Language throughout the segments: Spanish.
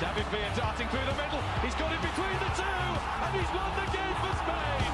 David Villa darting through the middle. He's got it between the two, and he's won the game for Spain.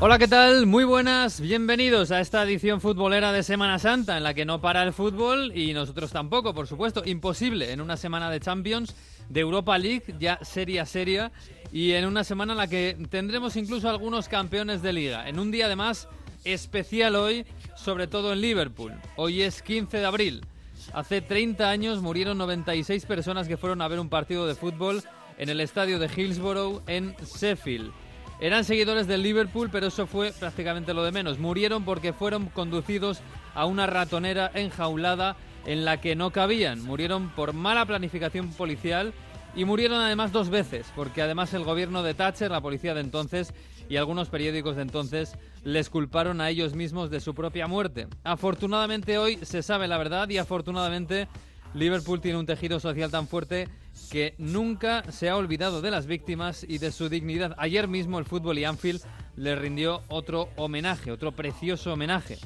Hola, ¿qué tal? Muy buenas, bienvenidos a esta edición futbolera de Semana Santa en la que no para el fútbol y nosotros tampoco, por supuesto. Imposible en una semana de Champions, de Europa League, ya seria seria, y en una semana en la que tendremos incluso algunos campeones de liga. En un día además especial hoy, sobre todo en Liverpool. Hoy es 15 de abril. Hace 30 años murieron 96 personas que fueron a ver un partido de fútbol en el estadio de Hillsborough en Sheffield. Eran seguidores del Liverpool, pero eso fue prácticamente lo de menos. Murieron porque fueron conducidos a una ratonera enjaulada en la que no cabían. Murieron por mala planificación policial y murieron además dos veces, porque además el gobierno de Thatcher, la policía de entonces y algunos periódicos de entonces les culparon a ellos mismos de su propia muerte. Afortunadamente hoy se sabe la verdad y afortunadamente Liverpool tiene un tejido social tan fuerte que nunca se ha olvidado de las víctimas y de su dignidad. Ayer mismo el fútbol y Anfield le rindió otro homenaje, otro precioso homenaje.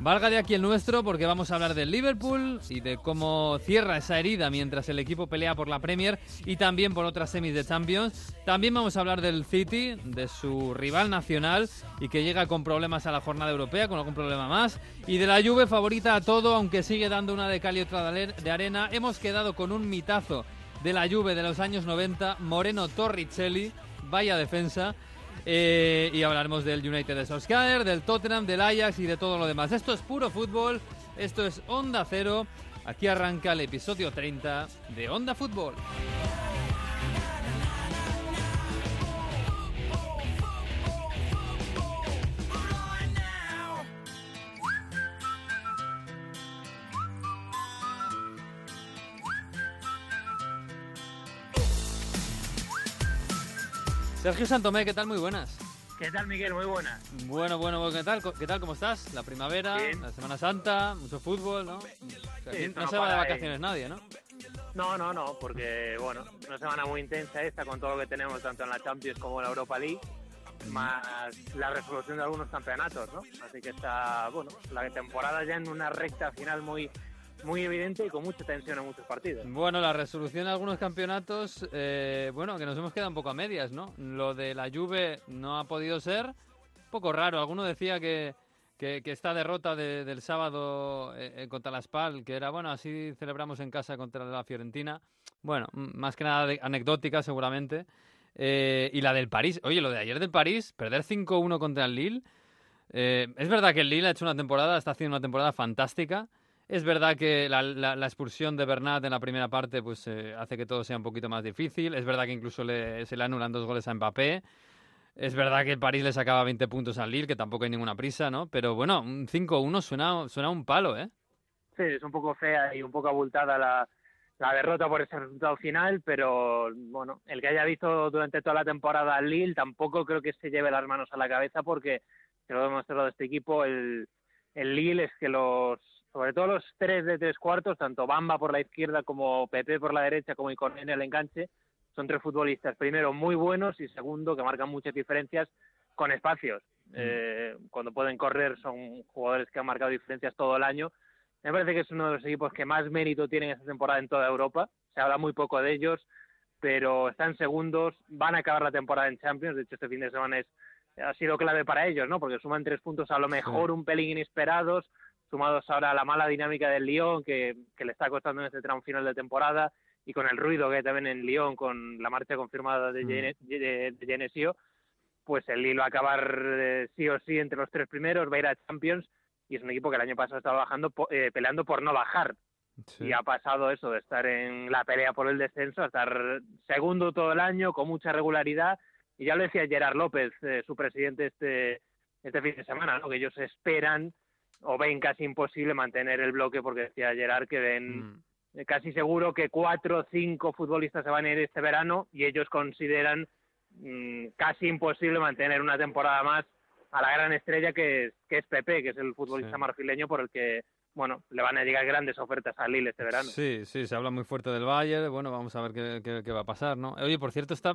Valga de aquí el nuestro porque vamos a hablar del Liverpool y de cómo cierra esa herida mientras el equipo pelea por la Premier y también por otras semis de Champions. También vamos a hablar del City, de su rival nacional y que llega con problemas a la jornada europea, con algún problema más. Y de la Juve favorita a todo, aunque sigue dando una de cal y otra de arena. Hemos quedado con un mitazo de la Juve de los años 90, Moreno Torricelli, vaya defensa. Eh, y hablaremos del United de Solskjaer, del Tottenham, del Ajax y de todo lo demás. Esto es puro fútbol, esto es Onda Cero. Aquí arranca el episodio 30 de Onda Fútbol. Sergio Santomé, ¿qué tal? Muy buenas. ¿Qué tal, Miguel? Muy buenas. Bueno, bueno, ¿qué tal? ¿Qué tal? ¿Cómo estás? La primavera, Bien. la Semana Santa, mucho fútbol, ¿no? O sea, no no se va de vacaciones nadie, ¿no? No, no, no, porque, bueno, una semana muy intensa esta con todo lo que tenemos tanto en la Champions como en la Europa League, más la resolución de algunos campeonatos, ¿no? Así que está, bueno, la temporada ya en una recta final muy muy evidente y con mucha tensión en muchos partidos. Bueno, la resolución de algunos campeonatos, eh, bueno, que nos hemos quedado un poco a medias, ¿no? Lo de la Juve no ha podido ser, un poco raro. Alguno decía que, que, que esta derrota de- del sábado eh, eh, contra la Spal, que era, bueno, así celebramos en casa contra la Fiorentina, bueno, más que nada de- anecdótica seguramente. Eh, y la del París, oye, lo de ayer del París, perder 5-1 contra el Lille. es verdad que el Lille ha hecho una temporada, está haciendo una temporada fantástica. Es verdad que la, la- la expulsión de Bernat en la primera parte pues eh, hace que todo sea un poquito más difícil. Es verdad que incluso le- se le anulan dos goles a Mbappé. Es verdad que el París le sacaba 20 puntos al Lille, que tampoco hay ninguna prisa, ¿no? Pero bueno, un 5-1 suena, suena un palo, ¿eh? Sí, es un poco fea y un poco abultada la, la derrota por ese resultado final, pero bueno, el que haya visto durante toda la temporada al Lille tampoco creo que se lleve las manos a la cabeza porque se lo demostrado de este equipo, el, el Lille es que los, sobre todo los tres de tres cuartos, tanto Bamba por la izquierda como Pepe por la derecha como Iconé en el enganche, son tres futbolistas, primero muy buenos y segundo que marcan muchas diferencias con espacios. Eh, cuando pueden correr son jugadores que han marcado diferencias todo el año. Me parece que es uno de los equipos que más mérito tienen esta temporada en toda Europa. Se habla muy poco de ellos, pero están segundos, van a acabar la temporada en Champions. De hecho, este fin de semana es, ha sido clave para ellos, ¿no? Porque suman tres puntos a lo mejor un pelín inesperados, sumados ahora a la mala dinámica del Lyon, que, que le está costando en este tramo final de temporada, y con el ruido que hay también en Lyon, con la marcha confirmada de, Mm. Gene- de, de Genesio, pues el Lille va a acabar eh, sí o sí entre los tres primeros, va a ir a Champions, y es un equipo que el año pasado estaba bajando, eh, peleando por no bajar. Sí. Y ha pasado eso de estar en la pelea por el descenso a estar segundo todo el año, con mucha regularidad. Y ya lo decía Gerard López, eh, su presidente, este, este fin de semana, ¿no? que ellos esperan o ven casi imposible mantener el bloque, porque decía Gerard que ven Mm. casi seguro que cuatro o cinco futbolistas se van a ir este verano y ellos consideran mm, casi imposible mantener una temporada más a la gran estrella que es, que es Pepe, que es el futbolista Sí. marfileño por el que bueno le van a llegar grandes ofertas al Lille este verano. Sí, sí, se habla muy fuerte del Bayern. Bueno, vamos a ver qué, qué- qué va a pasar, ¿no? Oye, por cierto, esta,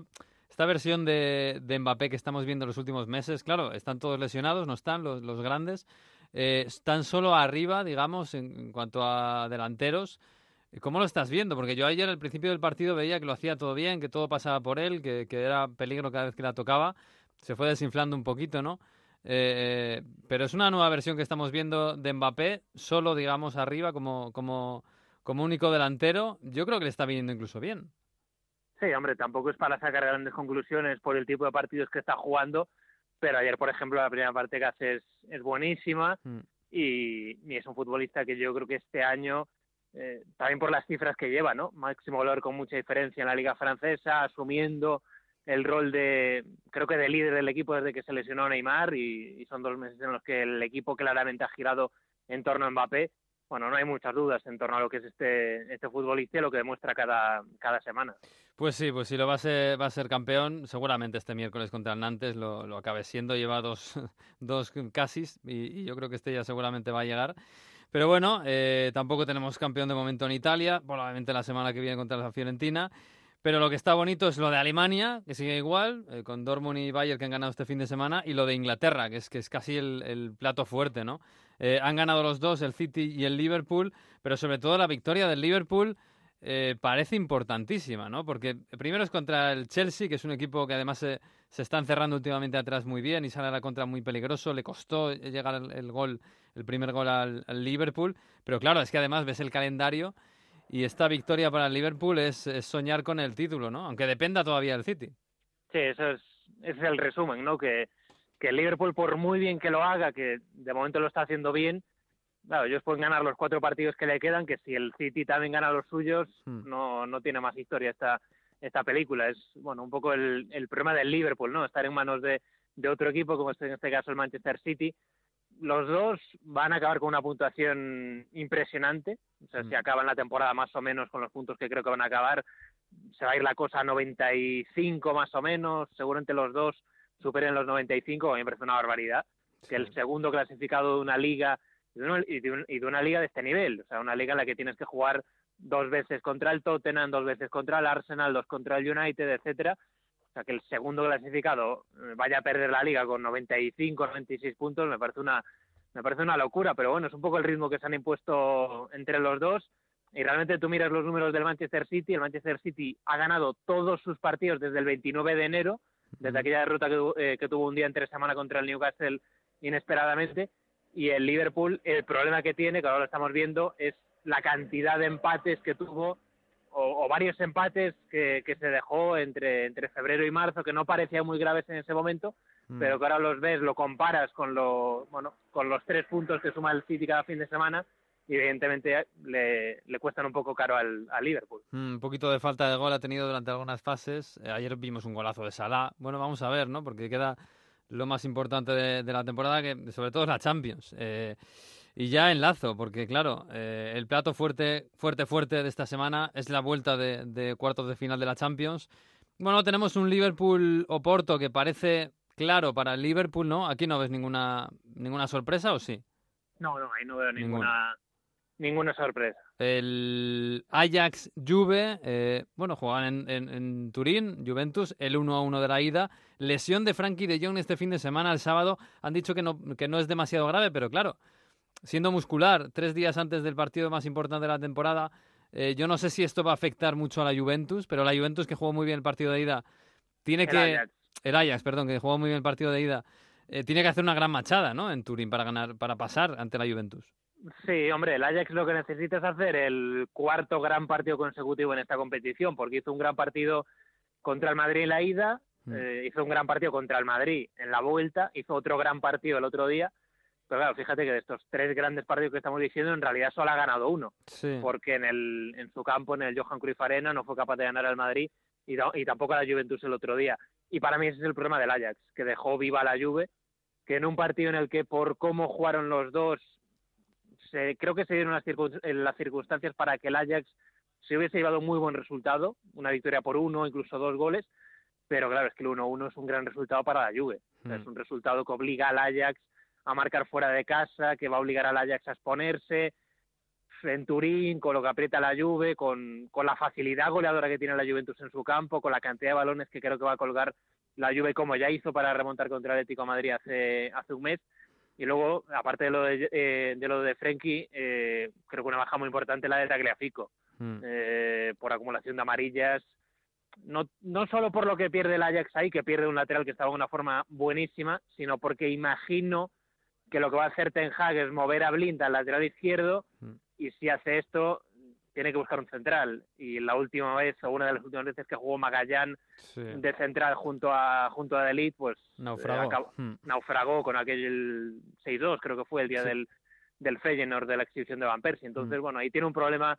esta versión de, de Mbappé que estamos viendo en los últimos meses, claro, están todos lesionados, no están los, los grandes. Eh, están solo arriba, digamos, en, en cuanto a delanteros. ¿Cómo lo estás viendo? Porque yo ayer al principio del partido veía que lo hacía todo bien, que todo pasaba por él, que, que era peligro cada vez que la tocaba. Se fue desinflando un poquito, ¿no? Eh, pero es una nueva versión que estamos viendo de Mbappé, solo, digamos, arriba como, como, como único delantero. Yo creo que le está viniendo incluso bien. Sí, hombre, tampoco es para sacar grandes conclusiones por el tipo de partidos que está jugando, pero ayer, por ejemplo, la primera parte que hace es, es buenísima Mm. y, y es un futbolista que yo creo que este año, eh, también por las cifras que lleva, ¿no? Máximo valor con mucha diferencia en la liga francesa, asumiendo el rol de, creo que de líder del equipo desde que se lesionó Neymar y, y son dos meses en los que el equipo claramente ha girado en torno a Mbappé. Bueno, no hay muchas dudas en torno a lo que es este, este futbolista y lo que demuestra cada, cada semana. Pues sí, pues si lo va a ser, va a ser campeón, seguramente este miércoles contra el Nantes lo, lo acabe siendo. Lleva dos, dos casis y, yo creo que este ya seguramente va a llegar. Pero bueno, eh, tampoco tenemos campeón de momento en Italia, probablemente la semana que viene contra la Fiorentina. Pero lo que está bonito es lo de Alemania, que sigue igual, eh, con Dortmund y Bayern que han ganado este fin de semana, y lo de Inglaterra, que es, que es casi el plato fuerte, ¿no? Eh, han ganado los dos, el City y el Liverpool, pero sobre todo la victoria del Liverpool eh, parece importantísima, ¿no? Porque primero es contra el Chelsea, que es un equipo que además se, se está encerrando últimamente atrás muy bien y sale a la contra muy peligroso. Le costó llegar el, gol, el primer gol al, al Liverpool, pero claro, es que además ves el calendario y esta victoria para el Liverpool es, es soñar con el título, ¿no? Aunque dependa todavía del City. Sí, eso es, ese es el resumen, ¿no? Que, que el Liverpool, por muy bien que lo haga, que de momento lo está haciendo bien, claro, ellos pueden ganar los cuatro partidos que le quedan, que si el City también gana los suyos, Hmm. no, no tiene más historia esta, esta película. Es, bueno, un poco el, el problema del Liverpool, ¿no? Estar en manos de, de otro equipo, como es en este caso el Manchester City. Los dos van a acabar con una puntuación impresionante. O sea, Mm. si acaban la temporada más o menos con los puntos que creo que van a acabar, se va a ir la cosa a 95 más o menos. Seguramente los dos superen los 95, a mí me parece una barbaridad. Que el segundo clasificado de una liga y de una, y de un- y de una liga de este nivel, o sea, una liga en la que tienes que jugar dos veces contra el Tottenham, dos veces contra el Arsenal, dos contra el United, etcétera. O sea, que el segundo clasificado eh, vaya a perder la liga con 95, 96 puntos, me parece una me parece una locura, pero bueno, es un poco el ritmo que se han impuesto entre los dos. Y realmente tú miras los números del Manchester City, el Manchester City ha ganado todos sus partidos desde el 29 de enero, desde aquella derrota que, eh, que tuvo un día entre semana contra el Newcastle inesperadamente, y el Liverpool, el problema que tiene, que ahora lo estamos viendo, es la cantidad de empates que tuvo, o, o varios empates que, que se dejó entre, entre febrero y marzo, que no parecían muy graves en ese momento, Mm. pero que ahora los ves, lo comparas con, lo, bueno, con los tres puntos que suma el City cada fin de semana, y evidentemente le, le cuestan un poco caro al, al Liverpool. Mm, Un poquito de falta de gol ha tenido durante algunas fases. Eh, ayer vimos un golazo de Salah. Bueno, vamos a ver, ¿no? Porque queda lo más importante de, de la temporada, que sobre todo es la Champions. Eh, y ya enlazo, porque claro, eh, el plato fuerte, fuerte, fuerte de esta semana es la vuelta de, de cuartos de final de la Champions. Bueno, tenemos un Liverpool-Oporto que parece claro para el Liverpool, ¿no? Aquí no ves ninguna, ninguna sorpresa, ¿o sí? No, no, ahí no veo Ninguna. ninguna, ninguna sorpresa. El Ajax Juve, eh, bueno, jugaban en, en- en Turín, Juventus, el 1 a 1 de la ida. Lesión de Frankie de Jong este fin de semana, el sábado. Han dicho que no, que no es demasiado grave, pero claro, siendo muscular, tres días antes del partido más importante de la temporada, eh, yo no sé si esto va a afectar mucho a la Juventus, pero la Juventus que jugó muy bien el partido de ida, tiene El que. Ajax. El Ajax, perdón, que jugó muy bien el partido de ida, eh, tiene que hacer una gran machada, ¿no? En Turín para ganar, para pasar ante la Juventus. Sí, hombre, el Ajax lo que necesita es hacer el cuarto gran partido consecutivo en esta competición, porque hizo un gran partido contra el Madrid en la ida, Mm. eh, hizo un gran partido contra el Madrid en la vuelta, hizo otro gran partido el otro día, pero claro, fíjate que de estos tres grandes partidos que estamos diciendo, en realidad solo ha ganado uno, Sí. porque en, el, en su campo, en el Johan Cruyff Arena, no fue capaz de ganar al Madrid y, y tampoco a la Juventus el otro día. Y para mí ese es el problema del Ajax, que dejó viva la Juve, que en un partido en el que por cómo jugaron los dos, se, creo que se dieron las, circun- eh, las circunstancias para que el Ajax se hubiese llevado un muy buen resultado, una victoria por uno, incluso dos goles, pero claro, es que el 1-1 es un gran resultado para la Juve. O sea, Mm. Es un resultado que obliga al Ajax a marcar fuera de casa, que va a obligar al Ajax a exponerse, en Turín, con lo que aprieta la Juve, con, con la facilidad goleadora que tiene la Juventus en su campo, con la cantidad de balones que creo que va a colgar la Juve como ya hizo para remontar contra el Atlético de Madrid hace, hace un mes. Y luego, aparte de lo de, eh, de lo de Frenkie, eh, creo que una baja muy importante la de Tagliafico, Mm. eh, por acumulación de amarillas. No, no solo por lo que pierde el Ajax ahí, que pierde un lateral que estaba en una forma buenísima, sino porque imagino que lo que va a hacer Ten Hag es mover a Blind al lateral izquierdo Mm. y si hace esto tiene que buscar un central y la última vez o una de las últimas veces que jugó Magallán Sí. de central junto a junto a Delit pues eh, Naufragó. acabó- Mm. naufragó con aquel 6-2 creo que fue el día Sí. del del Feyenoord de la exhibición de Van Persie entonces Mm. bueno ahí tiene un problema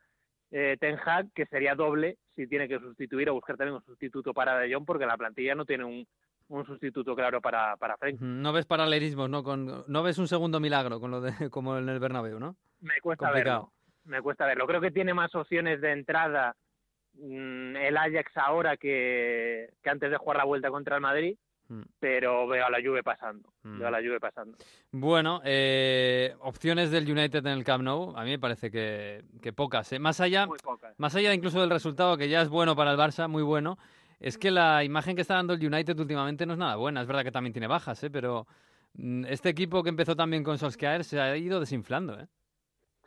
eh, Ten Hag que sería doble si tiene que sustituir o buscar también un sustituto para De Jong porque la plantilla no tiene un, un sustituto claro para para Frenkie Ujú. No ves paralelismos, ¿no? Con, no ves un segundo milagro con lo de, como en el Bernabéu, ¿no? Me cuesta Complicado. verlo. Me cuesta verlo. Creo que tiene más opciones de entrada mm, el Ajax ahora que, que antes de jugar la vuelta contra el Madrid, Mm. pero veo a la Juve pasando. Mm. Veo a la Juve pasando. Bueno, eh, opciones del United en el Camp Nou, a mí me parece que, que pocas. ¿eh? Más allá, Muy pocas. más allá incluso del resultado, que ya es bueno para el Barça, muy bueno, es que la imagen que está dando el United últimamente no es nada buena. Es verdad que también tiene bajas, ¿eh? pero este equipo que empezó también con Solskjaer se ha ido desinflando. ¿eh?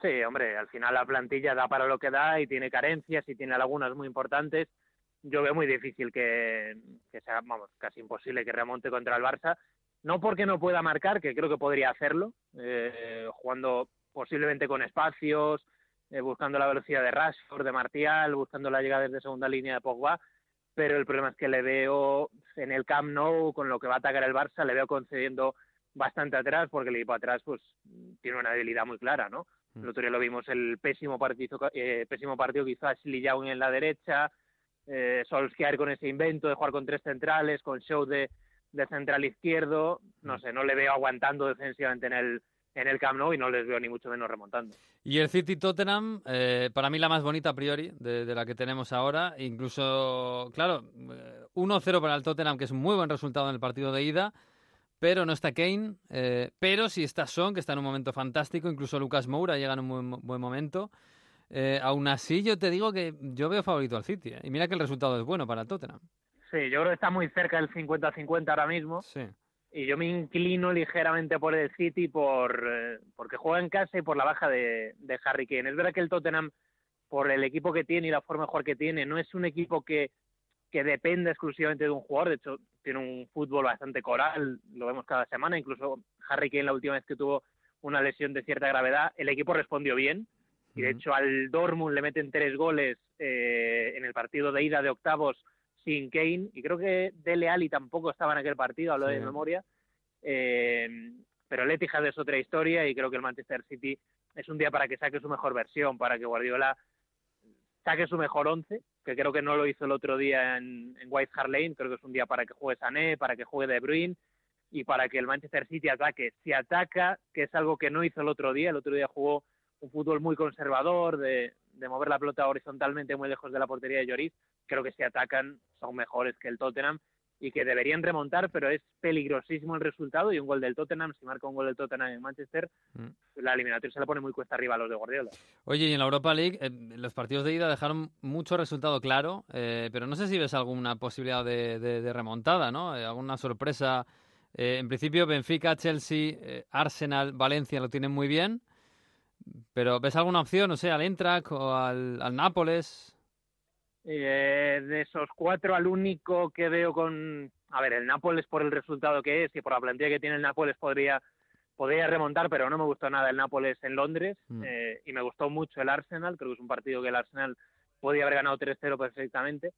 Sí, hombre, al final la plantilla da para lo que da y tiene carencias y tiene lagunas muy importantes. Yo veo muy difícil que, sea, vamos, casi imposible que remonte contra el Barça. No porque no pueda marcar, que creo que podría hacerlo, eh, jugando posiblemente con espacios, eh, buscando la velocidad de Rashford, de Martial, buscando la llegada desde segunda línea de Pogba, pero el problema es que le veo en el Camp Nou, con lo que va a atacar el Barça, le veo concediendo bastante atrás, porque el equipo atrás pues tiene una debilidad muy clara, ¿no? El otro día lo vimos, el pésimo partido, eh, pésimo partido que hizo Ashley Young en la derecha, eh, Solskjaer con ese invento de jugar con tres centrales, con Show de, de central izquierdo, no sé, no le veo aguantando defensivamente en el, en el Camp Nou y no les veo ni mucho menos remontando. Y el City Tottenham, eh, para mí la más bonita a priori de, de la que tenemos ahora. Incluso, claro, eh, 1-0 para el Tottenham, que es un muy buen resultado en el partido de ida. Pero no está Kane. eh, pero sí está Son, que está en un momento fantástico. Incluso Lucas Moura llega en un buen, buen momento. Eh, aún así, yo te digo que yo veo favorito al City. eh, Y mira que el resultado es bueno para el Tottenham. Sí, yo creo que está muy cerca del 50-50 ahora mismo Sí. y yo me inclino ligeramente por el City por eh, porque juega en casa y por la baja de, de Harry Kane. Es verdad que el Tottenham, por el equipo que tiene y la forma de jugar que tiene, no es un equipo que, que depende exclusivamente de un jugador. De hecho, tiene un fútbol bastante coral, lo vemos cada semana. Incluso Harry Kane, la última vez que tuvo una lesión de cierta gravedad, el equipo respondió bien. Y de hecho, al Dortmund le meten tres goles eh, en el partido de ida de octavos sin Kane. Y creo que Dele Alli tampoco estaba en aquel partido, hablo Sí. de memoria. Eh, pero el Etihad es otra historia y creo que el Manchester City es un día para que saque su mejor versión, para que Guardiola saque su mejor once, que creo que no lo hizo el otro día en, en White Hart Lane, creo que es un día para que juegue Sané, para que juegue De Bruyne y para que el Manchester City ataque. Si ataca, que es algo que no hizo el otro día, el otro día jugó un fútbol muy conservador, de, de mover la pelota horizontalmente muy lejos de la portería de Lloris, creo que si atacan son mejores que el Tottenham y que deberían remontar, pero es peligrosísimo el resultado y un gol del Tottenham, si marca un gol del Tottenham en Manchester, Mm. la eliminatoria se le pone muy cuesta arriba a los de Guardiola. Oye, y en la Europa League, eh, los partidos de ida dejaron mucho resultado claro, eh, pero no sé si ves alguna posibilidad de, de- de remontada, ¿no? Eh, alguna sorpresa. Eh, en principio, Benfica, Chelsea, Arsenal, Valencia lo tienen muy bien, pero ¿ves alguna opción, no sé, al Eintracht o al, al Nápoles? Eh, de esos cuatro, al único que veo con. A ver, el Nápoles por el resultado que es y por la plantilla que tiene el Nápoles podría, podría remontar, pero no me gustó nada el Nápoles en Londres Mm. eh, y me gustó mucho el Arsenal. Creo que es un partido que el Arsenal podía haber ganado 3-0 perfectamente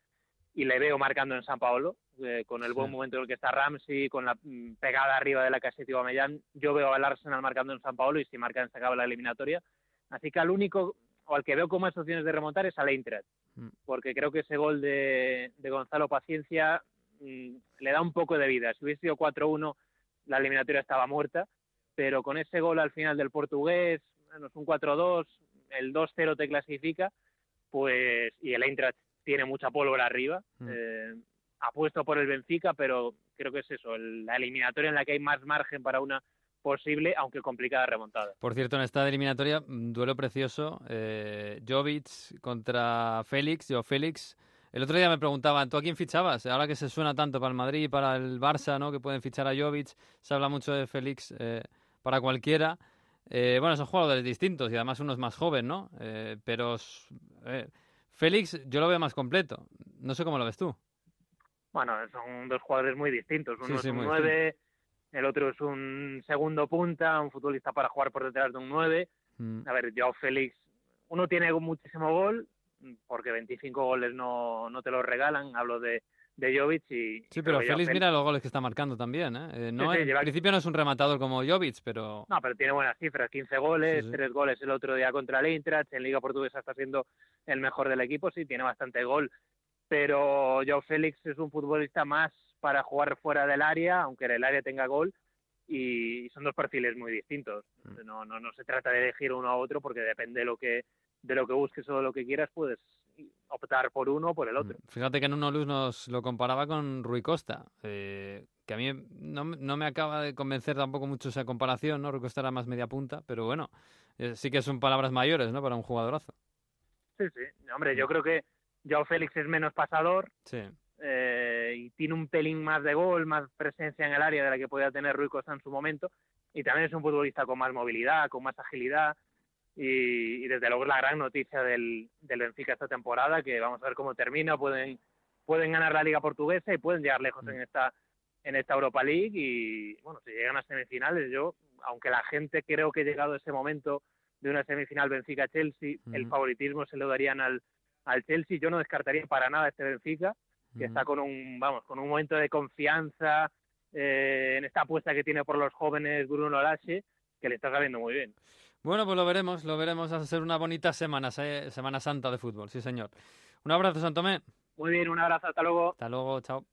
y le veo marcando en San Paolo eh, con el Sí. buen momento en el que está Ramsey, con la mm, pegada arriba de la caseta de Aubameyang. Yo veo al Arsenal marcando en San Paolo y si marcan se acaba la eliminatoria. Así que al único o al que veo con más opciones de remontar es al Eintracht. Porque creo que ese gol de, de Gonzalo Paciencia mm, le da un poco de vida. Si hubiese sido 4-1, la eliminatoria estaba muerta, pero con ese gol al final del portugués, bueno, es un 4-2, el 2-0 te clasifica, pues y el Eintracht tiene mucha pólvora arriba. Mm. Eh, apuesto por el Benfica, pero creo que es eso, el- la eliminatoria en la que hay más margen para una posible, aunque complicada remontada. Por cierto, en esta eliminatoria, mm, duelo precioso, eh, Jovic contra Félix, yo Félix. El otro día me preguntaban, ¿tú a quién fichabas? Ahora que se suena tanto para el Madrid y para el Barça, ¿no? Que pueden fichar a Jovic, se habla mucho de Félix eh, para cualquiera. Eh, bueno, son jugadores distintos y además uno es más joven, ¿no? Eh, pero eh, Félix yo lo veo más completo. No sé cómo lo ves tú. Bueno, son dos jugadores muy distintos. Uno Sí, es sí, un muy 9, el otro es un segundo punta, un futbolista para jugar por detrás de un 9. Mm, A ver, Joao Félix, uno tiene muchísimo gol, porque 25 goles no, no te los regalan, hablo de, de Jovic y... Sí, pero Félix mira los goles que está marcando también, ¿eh? Eh, no, Sí, sí, en lleva- principio no es un rematador como Jovic, pero... No, pero tiene buenas cifras, 15 goles, sí. 3 goles el otro día contra el Eintracht, en Liga Portuguesa está siendo el mejor del equipo, sí, tiene bastante gol, pero Joao Félix es un futbolista más para jugar fuera del área, aunque en el área tenga gol, y son dos perfiles muy distintos. Mm. No, no, no se trata de elegir uno a otro, porque depende de lo que de lo que busques o de lo que quieras, puedes optar por uno o por el otro. Mm, Fíjate que en uno Luz nos lo comparaba con Rui Costa, eh, que a mí no, me- no me acaba de convencer tampoco mucho esa comparación, ¿no? Rui Costa era más media punta, pero bueno, eh, sí que son palabras mayores, ¿no? Para un jugadorazo. Sí, sí. Hombre, yo creo que Joao Félix es menos pasador, Sí. Eh, y tiene un pelín más de gol, más presencia en el área de la que podía tener Rui Costa en su momento, y también es un futbolista con más movilidad, con más agilidad, y, y desde luego es la gran noticia del, del Benfica esta temporada, que vamos a ver cómo termina, pueden, pueden ganar la Liga Portuguesa y pueden llegar lejos en esta en esta Europa League. Y bueno, si llegan a semifinales, yo, aunque la gente creo que llegado ese momento de una semifinal Benfica-Chelsea, el Ujú. favoritismo se lo darían al, al Chelsea, yo no descartaría para nada este Benfica, que está con un, vamos, con un momento de confianza eh, en esta apuesta que tiene por los jóvenes Bruno Larache, que le está saliendo muy bien. Bueno, pues lo veremos, lo veremos. Va a ser una bonita semana, se- Semana Santa de fútbol, sí señor. Un abrazo, Santomé. Muy bien, un abrazo, hasta luego. Hasta luego, chao.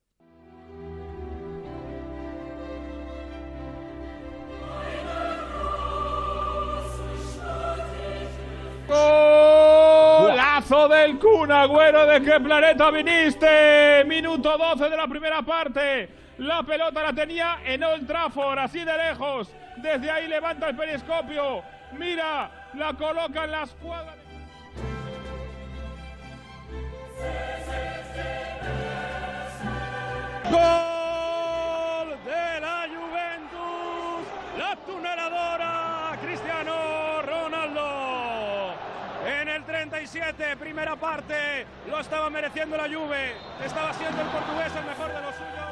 Golazo del Kun Agüero, ¿de qué planeta viniste? Minuto 12 de la primera parte. La pelota la tenía en Old Trafford, así de lejos. Desde ahí levanta el periscopio. Mira, la coloca en la escuadra. Gol 37, primera parte, lo estaba mereciendo la Juve, estaba siendo el portugués el mejor de los suyos.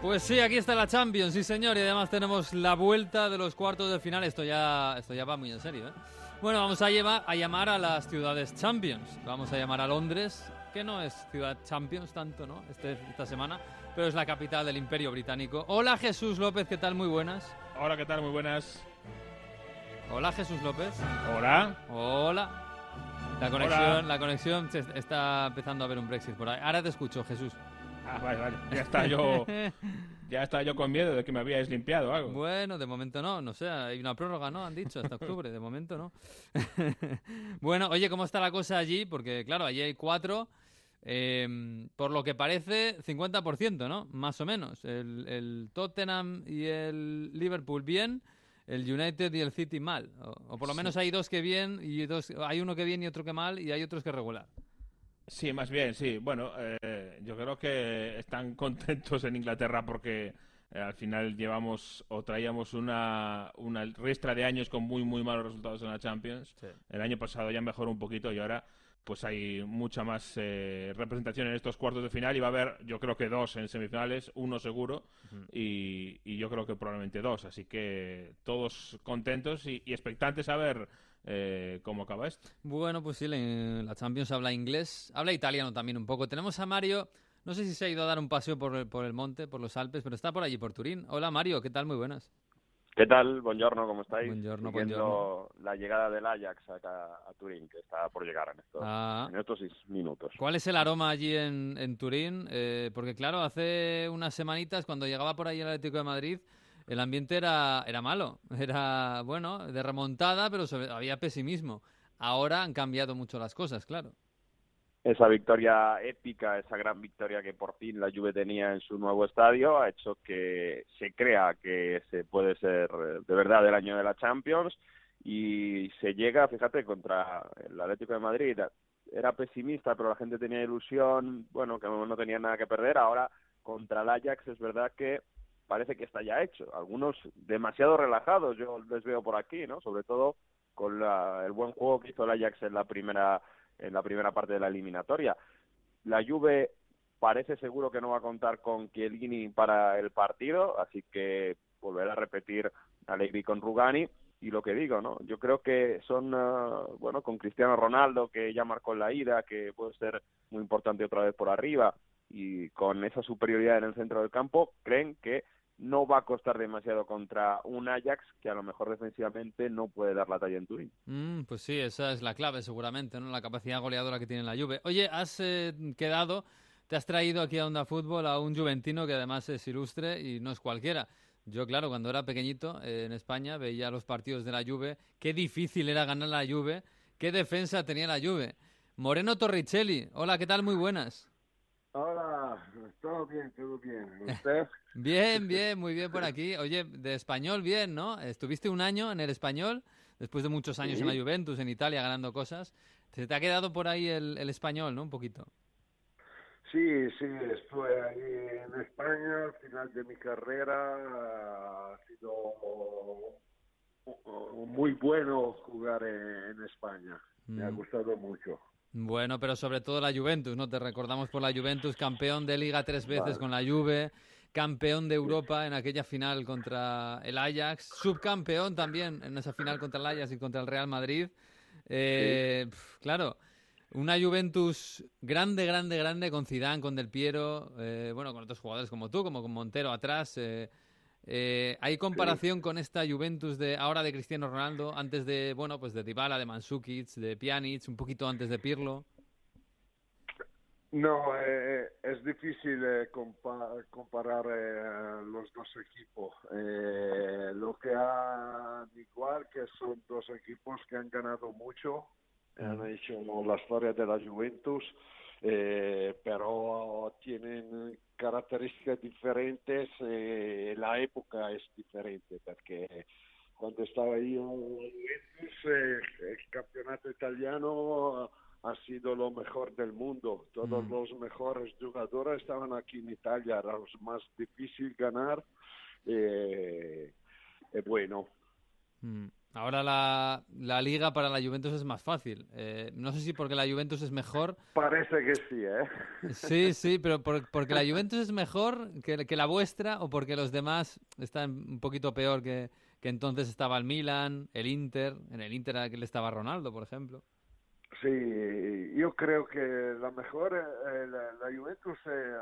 Pues sí, aquí está la Champions, sí señor, y además tenemos la vuelta de los cuartos de final. Esto ya, esto ya va muy en serio, ¿eh? Bueno, vamos a, llevar, a llamar a las ciudades Champions. Vamos a llamar a Londres, que no es ciudad Champions tanto, ¿no? Este, esta semana, pero es la capital del Imperio Británico. Hola Jesús López, ¿qué tal? Muy buenas. Hola, ¿qué tal? Muy buenas. Hola Jesús López. Hola. Hola. La conexión, Hola. la conexión se está empezando a haber un Brexit por ahí. Ahora te escucho, Jesús. Ah, vale, vale. Ya está yo, ya yo con miedo de que me habíais limpiado o algo. Bueno, de momento no, no sé, hay una prórroga, ¿no? Han dicho, hasta octubre, de momento no. bueno, oye, ¿cómo está la cosa allí? Porque, claro, allí hay cuatro, eh, por lo que parece, 50%, ¿no? Más o menos. El, el Tottenham y el Liverpool bien, el United y el City mal. O, o por lo menos hay dos que bien, y dos, hay uno que bien y otro que mal, y hay otros que regular. Sí, más bien, sí. Bueno, eh, yo creo que están contentos en Inglaterra porque eh, al final llevamos o traíamos una, una ristra de años con muy, muy malos resultados en la Champions. El año pasado ya mejoró un poquito y ahora pues hay mucha más eh, representación en estos cuartos de final y va a haber yo creo que dos en semifinales, uno seguro y, y yo creo que probablemente dos. Así que todos contentos y, y expectantes a ver eh, cómo acaba esto. Bueno, pues sí, la la Champions habla inglés, habla italiano también un poco. Tenemos a Mario, no sé si se ha ido a dar un paseo por el, por el monte, por los Alpes, pero está por allí, por Turín. Hola Mario, ¿qué tal? Muy buenas. ¿Qué tal? Buongiorno, ¿cómo estáis? Buongiorno, Siguiendo la llegada del Ajax acá a Turín, que está por llegar en estos, Ah. en estos seis minutos. ¿Cuál es el aroma allí en, en Turín? Eh, porque claro, hace unas semanitas, cuando llegaba por ahí el Atlético de Madrid, el ambiente era, era malo, era, bueno, de remontada, pero había pesimismo. Ahora han cambiado mucho las cosas, claro. Esa victoria épica, esa gran victoria que por fin la Juve tenía en su nuevo estadio, ha hecho que se crea que se puede ser de verdad el año de la Champions y se llega, fíjate, contra el Atlético de Madrid. Era pesimista, pero la gente tenía ilusión, bueno, que no tenía nada que perder. Ahora, contra el Ajax, es verdad que parece que está ya hecho. Algunos demasiado relajados, yo les veo por aquí, ¿no? Sobre todo con el buen juego que hizo el Ajax en la primera en la primera parte de la eliminatoria. La Juve parece seguro que no va a contar con Chiellini para el partido, así que volverá a repetir Allegri con Rugani y lo que digo, ¿no? Yo creo que son, ah, bueno, con Cristiano Ronaldo, que ya marcó la ida, que puede ser muy importante otra vez por arriba, y con esa superioridad en el centro del campo, creen que no va a costar demasiado contra un Ajax que a lo mejor defensivamente no puede dar la talla en Turín. Mm, pues sí, esa es la clave seguramente, ¿no? La capacidad goleadora que tiene la Juve. Oye, has eh, quedado, te has traído aquí a Onda Fútbol a un juventino que además es ilustre y no es cualquiera. Yo, claro, cuando era pequeñito eh, en España veía los partidos de la Juve, qué difícil era ganar la Juve, qué defensa tenía la Juve. Moreno Torricelli, hola, ¿qué tal? Muy buenas. Hola, todo bien, todo bien. ¿Usted? bien, bien, muy bien por aquí. Oye, de español bien, ¿no? Estuviste un año en el español, después de muchos años en la Juventus, en Italia, ganando cosas. Se te ha quedado por ahí el, el español, ¿no? Un poquito. Sí, sí, estuve ahí en España al final de mi carrera. Ha sido muy bueno jugar en, España. Me ha mm. gustado mucho. Bueno, pero sobre todo la Juventus, ¿no? Te recordamos por la Juventus, campeón de Liga tres veces con la Juve, campeón de Europa en aquella final contra el Ajax, subcampeón también en esa final contra el Ajax y contra el Real Madrid. Eh, claro, una Juventus grande, grande, grande con Zidane, con Del Piero, eh, bueno, con otros jugadores como tú, como con Montero atrás. Eh, eh, ¿Hay comparación con esta Juventus de ahora de Cristiano Ronaldo, antes de, bueno, pues de Dybala, de Mandzukic, de Pjanic, un poquito antes de Pirlo? No, es difícil comparar los dos equipos. lo que ha igual que son dos equipos que han ganado mucho han hecho la storia della Juventus, eh, però tienen caratteristiche differenti e la época es diferente perché quando stavo io in Juventus eh, il campionato italiano ha sido lo mejor del mundo. Todos mm. los mejores jugadores estaban aquí en Italia, era lo más difícil ganar. Eh, eh, bueno. Mm. Ahora la, la, liga para la Juventus es más fácil. Eh, no sé si porque la Juventus es mejor. Parece que sí, ¿eh? Sí, sí, pero porque la Juventus es mejor que, que, la vuestra o porque los demás están un poquito peor que, que entonces estaba el Milan, el Inter. En el Inter que le estaba Ronaldo, por ejemplo. Sí, yo creo que la mejor, eh, la, Juventus eh,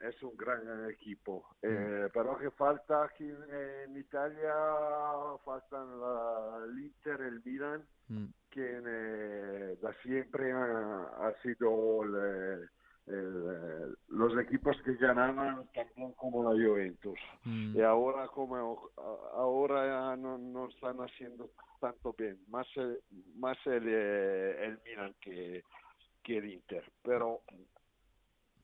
es un gran equipo, eh, mm. pero que falta aquí en, Italia, faltan el Inter, el Milan, mm. que da siempre ha, sido los equipos que ganaban también como la Juventus. Mm. Y ahora como ahora no, no están haciendo tanto bien, más, más el, eh, el Milan que, que el Inter, pero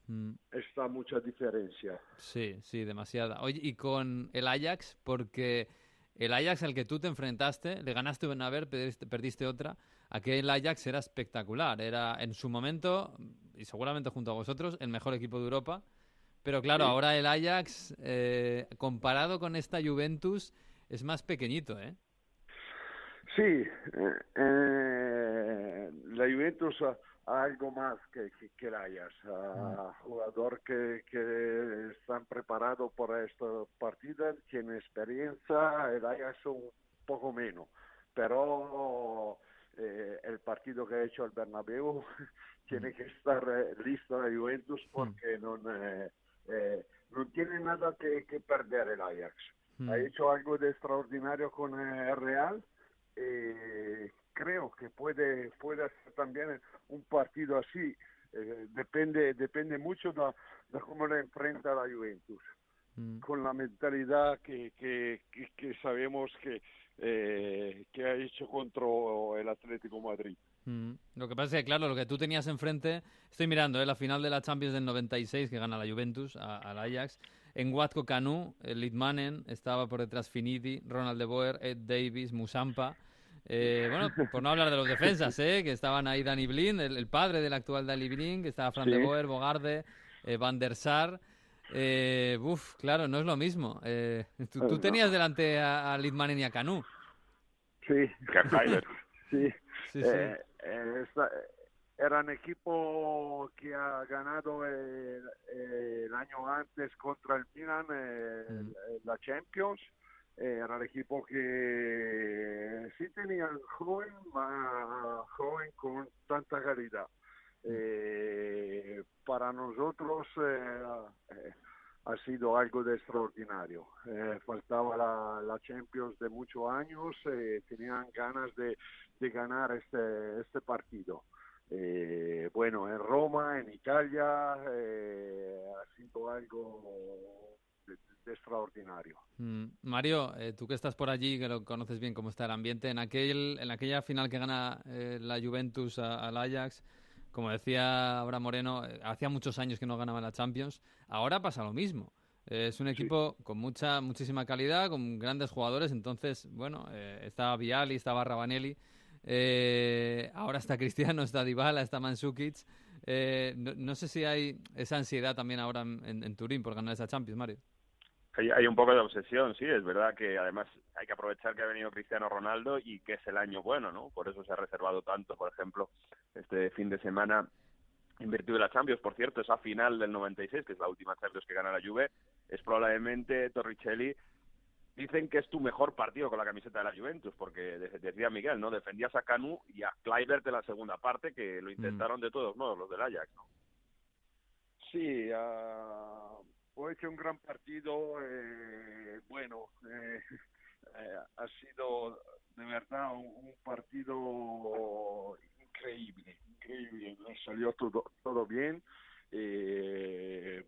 mm. está mucha diferencia. Sí, sí, demasiada. Oye, y con el Ajax, porque el Ajax al que tú te enfrentaste, le ganaste una vez, perdiste, perdiste otra, aquel Ajax era espectacular, era en su momento, y seguramente junto a vosotros, el mejor equipo de Europa. Pero claro, ahora el Ajax, eh, comparado con esta Juventus, es más pequeñito, ¿eh? Sí, eh, eh, la Juventus ha, algo más que, que, el Ajax, mm. jugador que, que están preparados para esta partida, tiene experiencia, el Ajax un poco menos, pero eh, el partido que ha hecho el Bernabéu tiene que estar listo la Juventus mm. porque no, no tiene nada que, que perder el Ajax. Ha mm. hecho algo de extraordinario con el Real eh, creo que puede puede hacer también un partido así eh, depende depende mucho de, cómo le enfrenta la Juventus mm. con la mentalidad que, que, que, sabemos que, eh, que ha hecho contra el Atlético Madrid. Mm. Lo que pasa es que, claro, lo que tú tenías enfrente, estoy mirando, ¿eh? la final de la Champions del 96 que gana la Juventus al Ajax, en Watco Canu, Litmanen, estaba por detrás Finiti, Ronald de Boer, Ed Davis, Musampa. Eh, bueno, por no hablar de los defensas, ¿eh? que estaban ahí Danny Blind, el, padre del actual Danny Blind, que estaba Fran de Boer, Bogarde, eh, Van der Sar. Eh, uf, claro, no es lo mismo. Eh, tú, tenías delante a, a Litmanen y a Canu. Sí, sí. sí, sí. Eh, era un equipo que ha ganado el, año antes contra el Milan mm. la Champions. Era el equipo que sí tenía joven, más joven con tanta calidad. Eh, para nosotros eh, ha sido algo de extraordinario. faltaba la, Champions de muchos años, tenían ganas de, ganar este, este partido. Eh, bueno, en Roma, en Italia, eh, ha sido algo de, extraordinario. Mm, Mario, eh, tú que estás por allí, que lo conoces bien cómo está el ambiente, en, aquel, en aquella final que gana la Juventus al Ajax, como decía Abraham Moreno, hacía muchos años que no ganaba la Champions, ahora pasa lo mismo. Es un equipo con mucha, muchísima calidad, con grandes jugadores. Entonces, bueno, estaba Viali, estaba Rabanelli. Eh, ahora está Cristiano, está Dybala, está Mandzukic. Eh, no, sé si hay esa ansiedad también ahora en, Turín por ganar esa Champions, Mario. Hay, un poco de obsesión, sí, es verdad que además hay que aprovechar que ha venido Cristiano Ronaldo y que es el año bueno, ¿no? Por eso se ha reservado tanto, por ejemplo, este fin de semana en la Champions. Por cierto, esa final del 96, que es la última Champions que gana la Juve, es probablemente Torricelli dicen que es tu mejor partido con la camiseta de la Juventus, porque decía Miguel, ¿no? Defendías a Canu y a Kluivert en la segunda parte, que lo intentaron de todos modos los del Ajax, ¿no? Sí, uh, he hecho un gran partido, eh, bueno, eh, eh, ha sido de verdad un, partido increíble, increíble, salió todo, todo bien,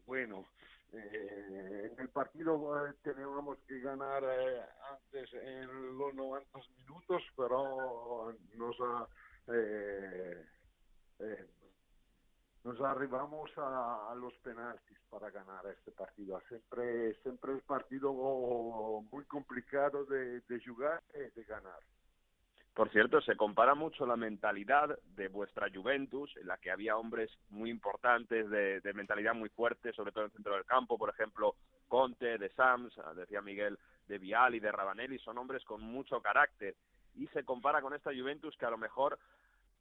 bueno, eh, en el partido eh, teníamos que ganar eh, antes en los 90 minutos, pero nos eh, nos arribamos a, los penaltis para ganar este partido. Siempre siempre es partido muy complicado de, de jugar y de ganar. Por cierto, se compara mucho la mentalidad de vuestra Juventus, en la que había hombres muy importantes, de, mentalidad muy fuerte, sobre todo en el centro del campo, por ejemplo, Conte, de Sams, decía Miguel, de Viali, de Rabanelli, son hombres con mucho carácter. Y se compara con esta Juventus que a lo mejor,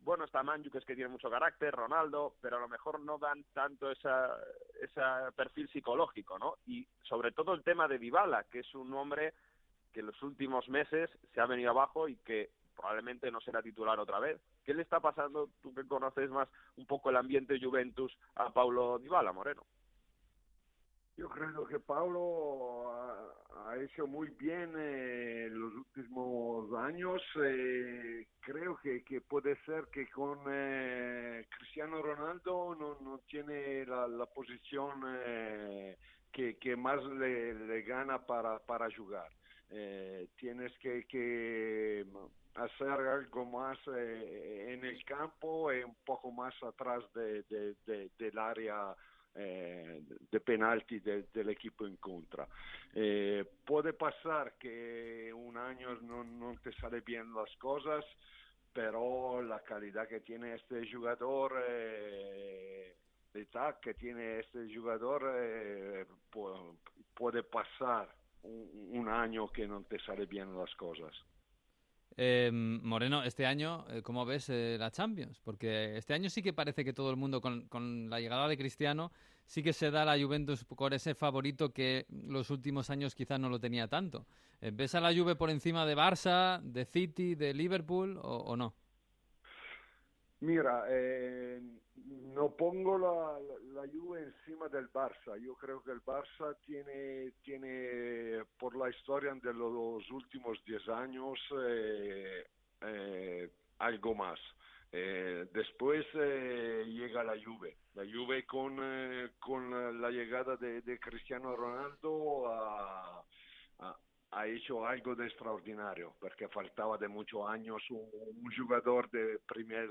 bueno, está Manju, que es que tiene mucho carácter, Ronaldo, pero a lo mejor no dan tanto esa, ese perfil psicológico, ¿no? Y sobre todo el tema de Dybala, que es un hombre que en los últimos meses se ha venido abajo y que probablemente no será titular otra vez. ¿Qué le está pasando, tú que conoces más un poco el ambiente Juventus, a Paulo Dybala, Moreno? Yo creo que Paulo ha, hecho muy bien en los últimos años. Eh, creo que, puede ser que con eh, Cristiano Ronaldo no, no tiene la, la posición eh, que, que, más le, le, gana para, para jugar. tienes que, que hacer algo más eh, en el campo y un poco más atrás de, del área eh, de penalti del equipo en contra. Eh, puede pasar que un año no, no te sale bien las cosas, pero la calidad que tiene este jugador, eh, la edad que tiene este jugador, puede pasar un, un año que no te sale bien las cosas. Eh, Moreno, este año, eh, ¿cómo ves eh, la Champions? Porque este año sí que parece que todo el mundo, con, la llegada de Cristiano, sí que se da la Juventus por ese favorito que los últimos años quizás no lo tenía tanto. Eh, ¿Ves a la Juve por encima de Barça, de City, de Liverpool o no? Mira, eh, no pongo la, la, Juve encima del Barça. Yo creo que el Barça tiene, tiene por la historia de los últimos 10 años, eh, eh, algo más. Eh, después eh, llega la Juve. La Juve con, con la llegada de, de Cristiano Ronaldo ha, ha, hecho algo de extraordinario, porque faltaba de muchos años un, jugador de primer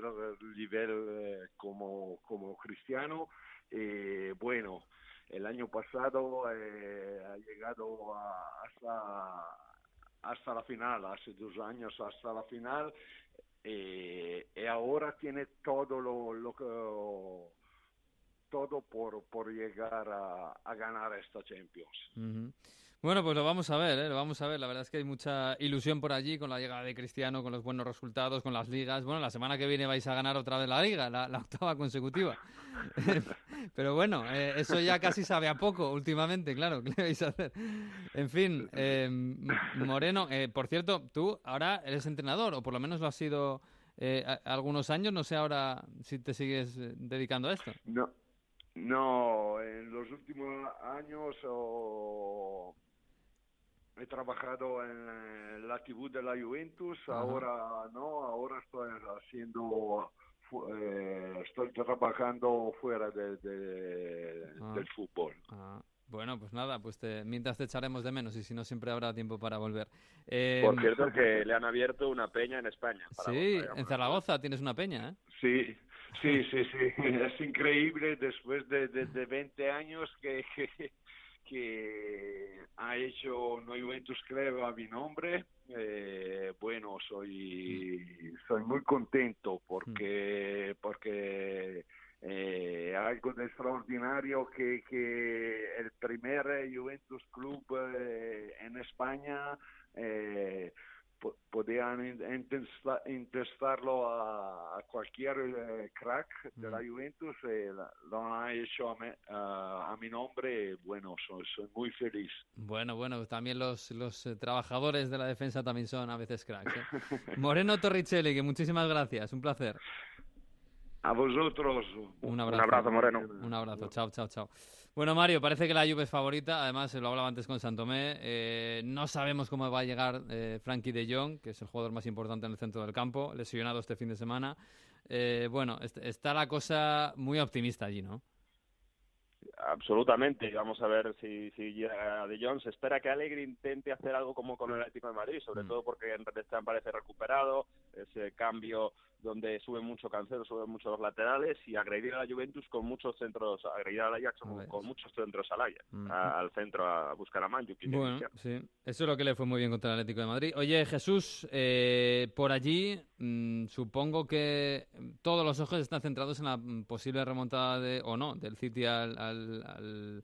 nivel eh, como, como Cristiano. Y bueno, el año pasado eh, ha llegado a, hasta, hasta la final, hace dos años hasta la final, y, y ahora tiene todo lo, todo por, por llegar a, ganar esta Champions. Bueno, pues lo vamos a ver, ¿eh? lo vamos a ver. La verdad es que hay mucha ilusión por allí con la llegada de Cristiano, con los buenos resultados, con las ligas. Bueno, la semana que viene vais a ganar otra vez la liga, la, octava consecutiva. Pero bueno, eh, eso ya casi sabe a poco últimamente, claro. ¿Qué le vais a hacer? En fin, eh, Moreno, eh, por cierto, tú ahora eres entrenador, o por lo menos lo has sido eh, algunos años. No sé ahora si te sigues dedicando a esto. No. No, en los últimos años oh, he trabajado en la TV de la Juventus, Ajá. ahora no, ahora estoy haciendo, eh, estoy trabajando fuera de, de, ah. del fútbol. Ah. Bueno, pues nada, pues te, mientras te echaremos de menos y si no siempre habrá tiempo para volver. Eh, Por cierto que le han abierto una peña en España. sí, en Zaragoza tienes una peña, ¿eh? Sí, Sí, sí, sí, es increíble después de, de, de 20 años que, que, que, ha hecho No Juventus Club a mi nombre. Eh, bueno, soy, soy muy contento porque, porque eh, algo de extraordinario que, que el primer Juventus Club eh, en España podían intestarlo a, a cualquier eh, crack de la Juventus eh, lo han hecho a, me, a, a, mi nombre bueno soy, soy, muy feliz bueno bueno también los, los eh, trabajadores de la defensa también son a veces cracks Moreno Torricelli que muchísimas gracias un placer a vosotros. Un abrazo. Un abrazo, Moreno. Un abrazo. Chao, chao, chao. Bueno, Mario, parece que la Juve es favorita. Además, se lo hablaba antes con Santomé. Eh, no sabemos cómo va a llegar eh, Frankie de Jong, que es el jugador más importante en el centro del campo, lesionado este fin de semana. Eh, bueno, est está la cosa muy optimista allí, ¿no? Absolutamente. Vamos a ver si, si llega De Jong. Se espera que Alegre intente hacer algo como con el Atlético de Madrid, sobre mm. todo porque en Redestán parece recuperado. Ese cambio donde sube mucho Cancelo, suben mucho los laterales y agredir a la Juventus con muchos centros, agredir a la Ajax con, con muchos centros al Ajax, mm. a, al centro a buscar a Manju. Bueno, sí, eso es lo que le fue muy bien contra el Atlético de Madrid. Oye, Jesús, eh, por allí mmm, supongo que todos los ojos están centrados en la posible remontada de, o no, del City al, al, al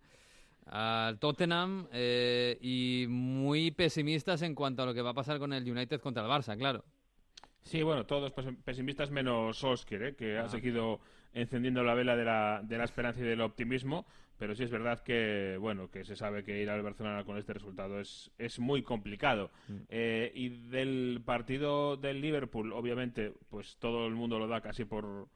al Tottenham eh, y muy pesimistas en cuanto a lo que va a pasar con el United contra el Barça, claro. Sí, bueno, todos pesimistas menos Oscar, ¿eh? que ah. ha seguido encendiendo la vela de la, de la esperanza y del optimismo, pero sí es verdad que, bueno, que se sabe que ir al Barcelona con este resultado es, es muy complicado. Mm. Eh, y del partido del Liverpool, obviamente, pues todo el mundo lo da casi por,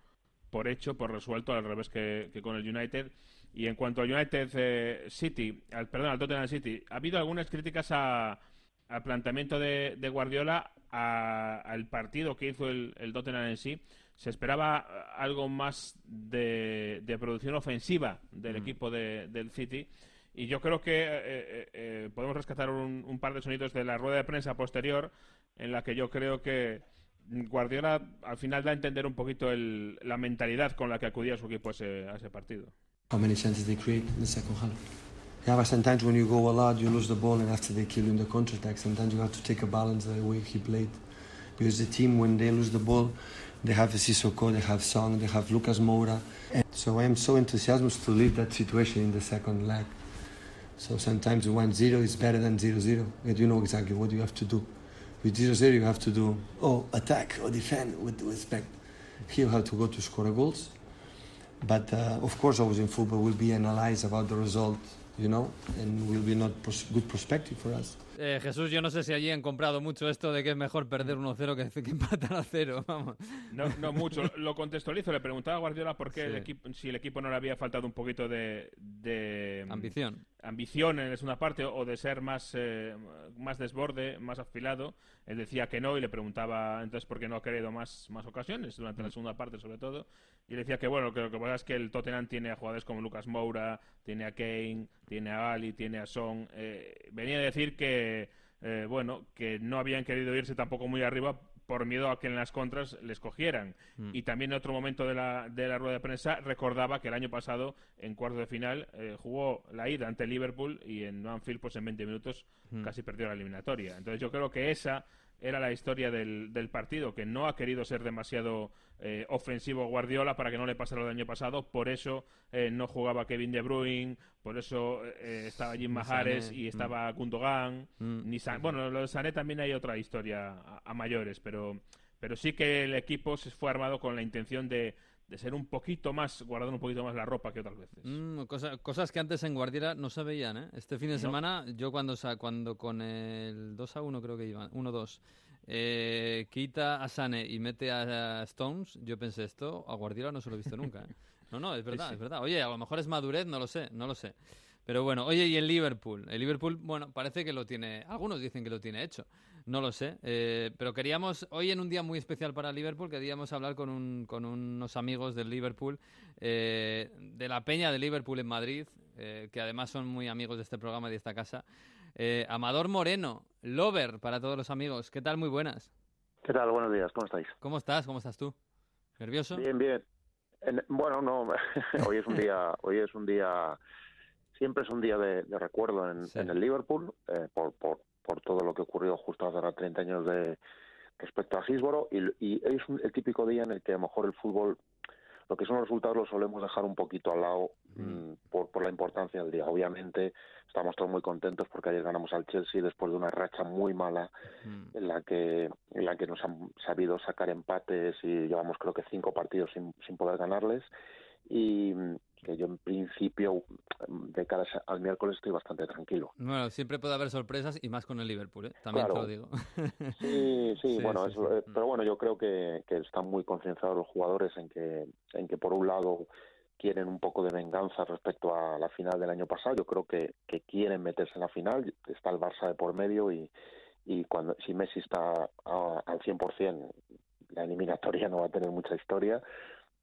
por hecho, por resuelto, al revés que, que con el United. Y en cuanto al United eh, City, al, perdón, al Tottenham City, ha habido algunas críticas a, al planteamiento de, de Guardiola a, al partido que hizo el, el Tottenham en sí. Se esperaba algo más de, de producción ofensiva del mm. equipo de, del City. Y yo creo que eh, eh, eh, podemos rescatar un, un, par de sonidos de la rueda de prensa posterior en la que yo creo que Guardiola al final da a entender un poquito el, la mentalidad con la que acudía su equipo a ese, a ese partido. How many chances they create in the second half? Yeah, sometimes when you go a lot, you lose the ball, and after they kill you in the counter attack, sometimes you have to take a balance the way he played. Because the team, when they lose the ball, they have Sissoko, they have Song, they have Lucas Moura. And so I am so enthusiastic to leave that situation in the second leg. So sometimes 1-0 is better than 0-0, and you know exactly what you have to do. With 0-0, you have to do, oh, attack or defend with respect. Here you have to go to score goals. But uh, of course, always in football we'll be analyzed about the result you know, and will be not pros good perspective for us. Eh, Jesús, yo no sé si allí han comprado mucho esto de que es mejor perder 1-0 que, que empatar a 0. Vamos. No, no mucho. Lo contextualizo. Le preguntaba a Guardiola por qué el equipo, si el equipo no le había faltado un poquito de, de ambición. Ambición en una parte o de ser más, eh, más desborde, más afilado. Él decía que no y le preguntaba entonces por qué no ha querido más, más ocasiones durante la segunda parte, sobre todo. Y le decía que bueno, que lo que pasa es que el Tottenham tiene a jugadores como Lucas Moura, tiene a Kane, tiene a Ali, tiene a Son. Eh, venía a decir que eh, bueno, que no habían querido irse tampoco muy arriba por miedo a que en las contras les cogieran. Mm. Y también en otro momento de la, de la rueda de prensa recordaba que el año pasado, en cuarto de final, eh, jugó la ida ante Liverpool y en Anfield, pues en 20 minutos mm. casi perdió la eliminatoria. Entonces yo creo que esa era la historia del, del partido, que no ha querido ser demasiado eh, ofensivo Guardiola para que no le pasara lo del año pasado, por eso eh, no jugaba Kevin De Bruyne, por eso eh, estaba Jim Mahares y estaba mm. Gundogan, mm. ni bueno, lo de Sané también hay otra historia a, mayores, pero, pero sí que el equipo se fue armado con la intención de, de ser un poquito más, guardar un poquito más la ropa que otras veces. Mm, cosas que antes en Guardiola no se veían, ¿eh? Este fin de semana, yo cuando, cuando con el 2 a 1 creo que iban, 1-2, eh, quita a Sane y mete a Stones, yo pensé esto, a Guardiola no se lo he visto nunca. ¿eh? No, no, es verdad, es verdad. Oye, a lo mejor es madurez, no lo sé, no lo sé. Pero bueno, oye, y el Liverpool. El Liverpool, bueno, parece que lo tiene. Algunos dicen que lo tiene hecho. No lo sé. Eh, pero queríamos, hoy en un día muy especial para Liverpool, queríamos hablar con, un, con unos amigos del Liverpool, eh, de la Peña de Liverpool en Madrid, eh, que además son muy amigos de este programa y de esta casa. Amador Moreno, Lover para todos los amigos. ¿Qué tal? Muy buenas. ¿Qué tal? Buenos días. ¿Cómo estáis? ¿Cómo estás? ¿Cómo estás tú? ¿Nervioso? Bien, bien. bueno, no. hoy es un día. Hoy es un día siempre es un día de, recuerdo en, el Liverpool eh, por, por, por, todo lo que ocurrió justo hace 30 años de respecto a Gisboro y, y es el típico día en el que a lo mejor el fútbol lo que son los resultados los solemos dejar un poquito al lado mm, por, por la importancia del día. Obviamente estamos todos muy contentos porque ayer ganamos al Chelsea después de una racha muy mala en la que en la que nos han sabido sacar empates y llevamos creo que cinco partidos sin, sin poder ganarles. Y que yo en principio de cara al miércoles estoy bastante tranquilo. Bueno, siempre puede haber sorpresas y más con el Liverpool, ¿eh? también te lo digo. Sí, sí, bueno, eh, pero bueno, yo creo que, que están muy concienciados los jugadores en que, en que por un lado quieren un poco de venganza respecto a la final del año pasado. Yo creo que, que quieren meterse en la final. Está el Barça de por medio y, y cuando si Messi está al 100%, la eliminatoria no va a tener mucha historia.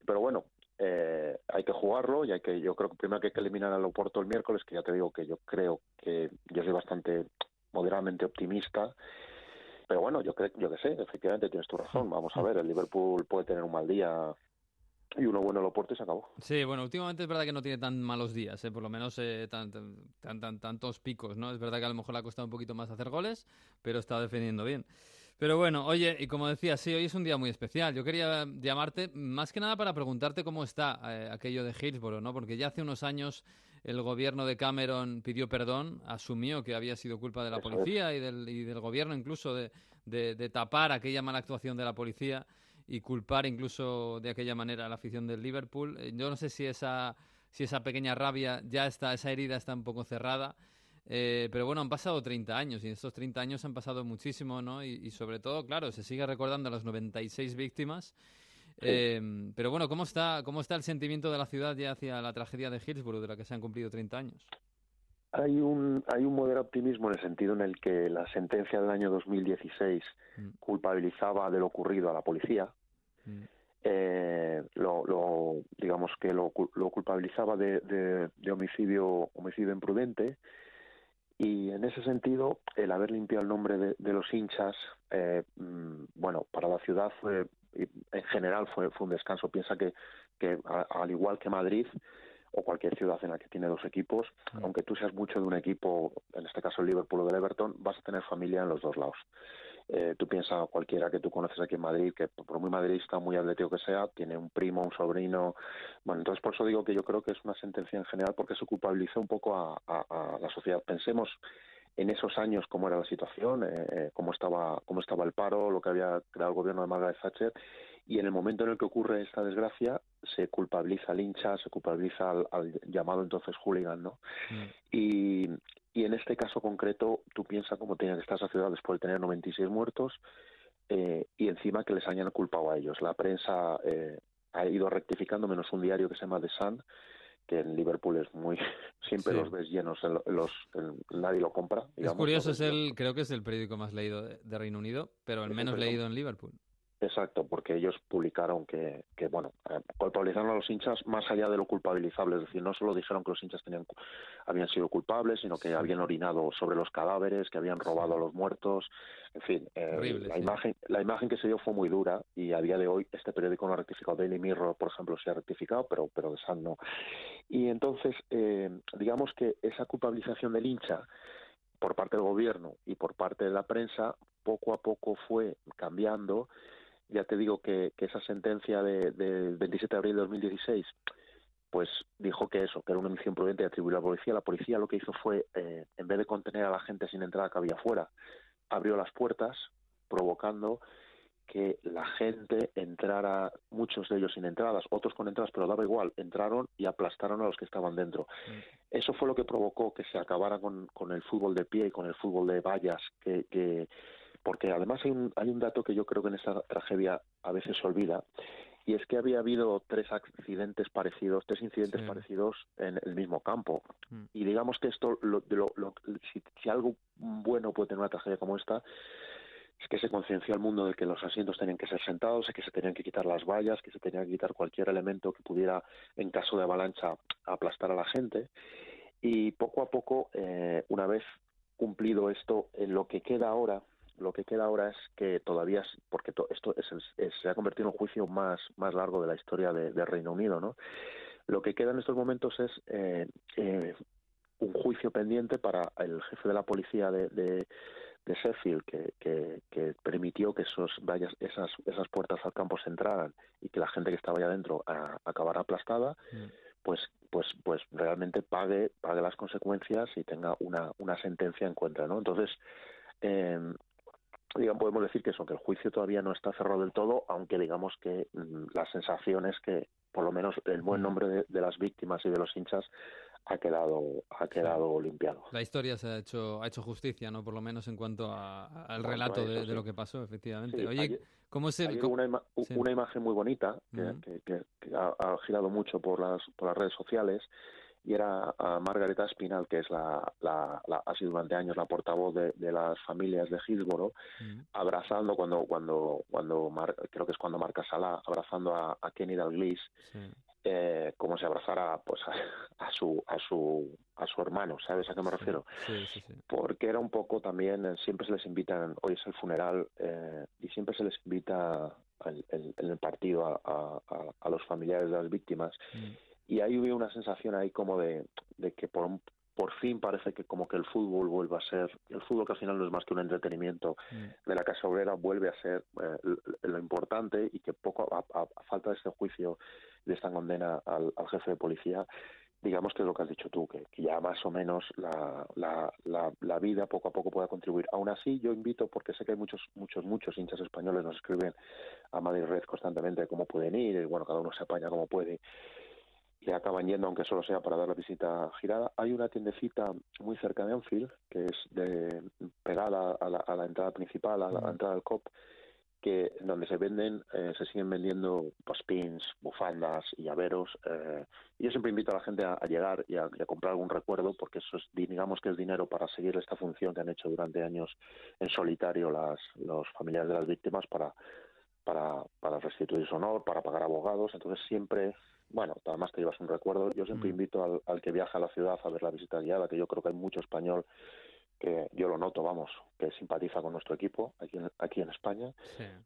Pero bueno, eh, hay que jugarlo y hay que yo creo que primero que hay que eliminar al Oporto el miércoles que ya te digo que yo creo que yo soy bastante moderadamente optimista pero bueno yo creo yo que sé efectivamente tienes tu razón vamos a ver el Liverpool puede tener un mal día y uno bueno el Oporto y se acabó. Sí, bueno, últimamente es verdad que no tiene tan malos días, ¿eh? por lo menos eh, tan, tan, tan, tantos picos, ¿no? Es verdad que a lo mejor le ha costado un poquito más hacer goles, pero está defendiendo bien. Pero bueno, oye, y como decía, sí, hoy es un día muy especial. Yo quería llamarte más que nada para preguntarte cómo está eh, aquello de Hillsborough, ¿no? Porque ya hace unos años el gobierno de Cameron pidió perdón, asumió que había sido culpa de la policía y del, y del gobierno incluso de, de, tapar aquella mala actuación de la policía y culpar incluso de aquella manera a la afición del Liverpool. Eh, yo no sé si esa, si esa pequeña rabia ya está, esa herida está un poco cerrada eh, pero bueno, han pasado 30 años y en estos 30 años han pasado muchísimo, ¿no? Y, sobre todo, claro, se sigue recordando las 96 víctimas. Eh, pero bueno, ¿cómo está, ¿cómo está el sentimiento de la ciudad ya hacia la tragedia de Hillsborough, de la que se han cumplido 30 años? Hay un, hay un moderado optimismo en el sentido en el que la sentencia del año 2016 mm. culpabilizaba de lo ocurrido a la policía. Mm. Eh, lo, lo, digamos que lo, lo culpabilizaba de, de, de, homicidio homicidio imprudente y en ese sentido, el haber limpiado el nombre de, los hinchas, eh, mm, bueno, para la ciudad fue, en general fue, fue un descanso. Piensa que, que al igual que Madrid, o cualquier ciudad en la que tiene dos equipos, mm. aunque tú seas mucho de un equipo, en este caso el Liverpool o del Everton, vas a tener familia en los dos lados. Eh, tú piensas cualquiera que tú conoces aquí en Madrid, que por muy madridista, muy atlético que sea, tiene un primo, un sobrino. Bueno, entonces por eso digo que yo creo que es una sentencia en general porque se culpabiliza un poco a, la sociedad. Pensemos en esos años cómo era la situación, eh, eh, cómo estaba cómo estaba el paro, lo que había creado el gobierno de Margaret Thatcher y en el momento en el que ocurre esta desgracia se culpabiliza al hincha, se culpabiliza al, llamado entonces hooligan, ¿no? Mm. Y, y en este caso concreto tú piensas cómo tiene que estar esa ciudad después de tener 96 muertos eh, y encima que les hayan culpado a ellos. La prensa eh, ha ido rectificando, menos un diario que se llama The Sun, que en Liverpool es muy siempre los ves llenos los nadie lo compra es curioso es el creo que es el periódico más leído de Reino Unido pero el menos leído en Liverpool Exacto, porque ellos publicaron que, que, bueno, eh, culpabilizaron a los hinchas más allá de lo culpabilizable, es decir, no solo dijeron que los hinchas tenían, habían sido culpables, sino que habían orinado sobre los cadáveres, que habían robado a los muertos, en fin, eh, la, imagen, la imagen que se dio fue muy dura y a día de hoy este periódico no ha rectificado, Daily Mirror, por ejemplo, se ha rectificado, pero, pero de Sun no. Y entonces, eh, digamos que esa culpabilización del hincha por parte del gobierno y por parte de la prensa poco a poco fue cambiando ya te digo que, esa sentencia del de 27 de abril de 2016 pues dijo que eso, que era una misión prudente de atribuir a la policía. La policía lo que hizo fue, eh, en vez de contener a la gente sin entrada que había afuera, abrió las puertas, provocando que la gente entrara, muchos de ellos sin entradas, otros con entradas, pero daba igual, entraron y aplastaron a los que estaban dentro. Mm. Eso fue lo que provocó que se acabara con, con, el fútbol de pie y con el fútbol de vallas, que, que, porque además hay un, hay un dato que yo creo que en esta tragedia a veces se olvida, y es que había habido tres accidentes parecidos, tres incidentes parecidos en el mismo campo. Mm. Y digamos que esto, lo, lo, si, algo bueno puede tener una tragedia como esta, es que se concienció al mundo de que los asientos tenían que ser sentados, que se tenían que quitar las vallas, que se tenía que quitar cualquier elemento que pudiera, en caso de avalancha, aplastar a la gente. Y poco a poco, eh, una vez cumplido esto, en lo que queda ahora lo que queda ahora es que todavía, porque esto se ha convertido en un juicio más, más largo de la historia de, Reino Unido, ¿no? Lo que queda en estos momentos es eh, eh, un juicio pendiente para el jefe de la policía de, de, Sheffield que, que, permitió que esos vallas, esas, esas puertas al campo se entraran y que la gente que estaba allá adentro acabara aplastada, mm. pues pues pues realmente pague pague las consecuencias y tenga una, una sentencia en contra, ¿no? Entonces eh, digamos, podemos decir que eso, que el juicio todavía no está cerrado del todo, aunque digamos que mm, la sensación es que por lo menos el buen nombre de, las víctimas y de los hinchas ha quedado ha quedado limpiado. La historia se ha hecho ha hecho justicia, no por lo menos en cuanto al relato de, lo que pasó, efectivamente. Oye, ¿cómo se una, una, imagen muy bonita que, que, ha, ha, girado mucho por las por las redes sociales y era a Margareta Espinal, que es la, la, ha sido durante años la portavoz de, las familias de Hillsborough, mm. abrazando cuando, cuando, cuando creo que es cuando marca Sala, abrazando a, Kenny Dalglish, eh, como si abrazara pues a, su a su a su hermano, ¿sabes a qué me refiero? Porque era un poco también, eh, siempre se les invitan, hoy es el funeral, eh, y siempre se les invita en el partido a, a, los familiares de las víctimas. Mm y ahí hubo una sensación ahí como de, de que por, por fin parece que como que el fútbol vuelve a ser, el fútbol que al final no es más que un entretenimiento mm. de la Casa Obrera, vuelve a ser eh, lo importante y que poco a, falta de este juicio, de esta condena al, jefe de policía, digamos que es lo que has dicho tú, que, ya más o menos la, la, la, vida poco a poco pueda contribuir. Aún así, yo invito, porque sé que hay muchos, muchos, muchos hinchas españoles nos escriben a Madrid Red constantemente cómo pueden ir, y bueno, cada uno se apaña como puede que acaban yendo, aunque solo sea para dar la visita girada. Hay una tiendecita muy cerca de Anfield, que es de, pegada a la, a la entrada principal, a la, entrada del COP, que donde se venden, eh, se siguen vendiendo pues, pins, bufandas y llaveros. Eh, y yo siempre invito a la gente a, llegar y a, comprar algún recuerdo, porque eso es, digamos que es dinero para seguir esta función que han hecho durante años en solitario las, los familiares de las víctimas para, para, para restituir su honor, para pagar abogados. Entonces siempre bueno, además te llevas un recuerdo. Yo siempre mm. invito al, que viaja a la ciudad a ver la visita guiada, que yo creo que hay mucho español que yo lo noto, vamos, que simpatiza con nuestro equipo aquí en, aquí en España,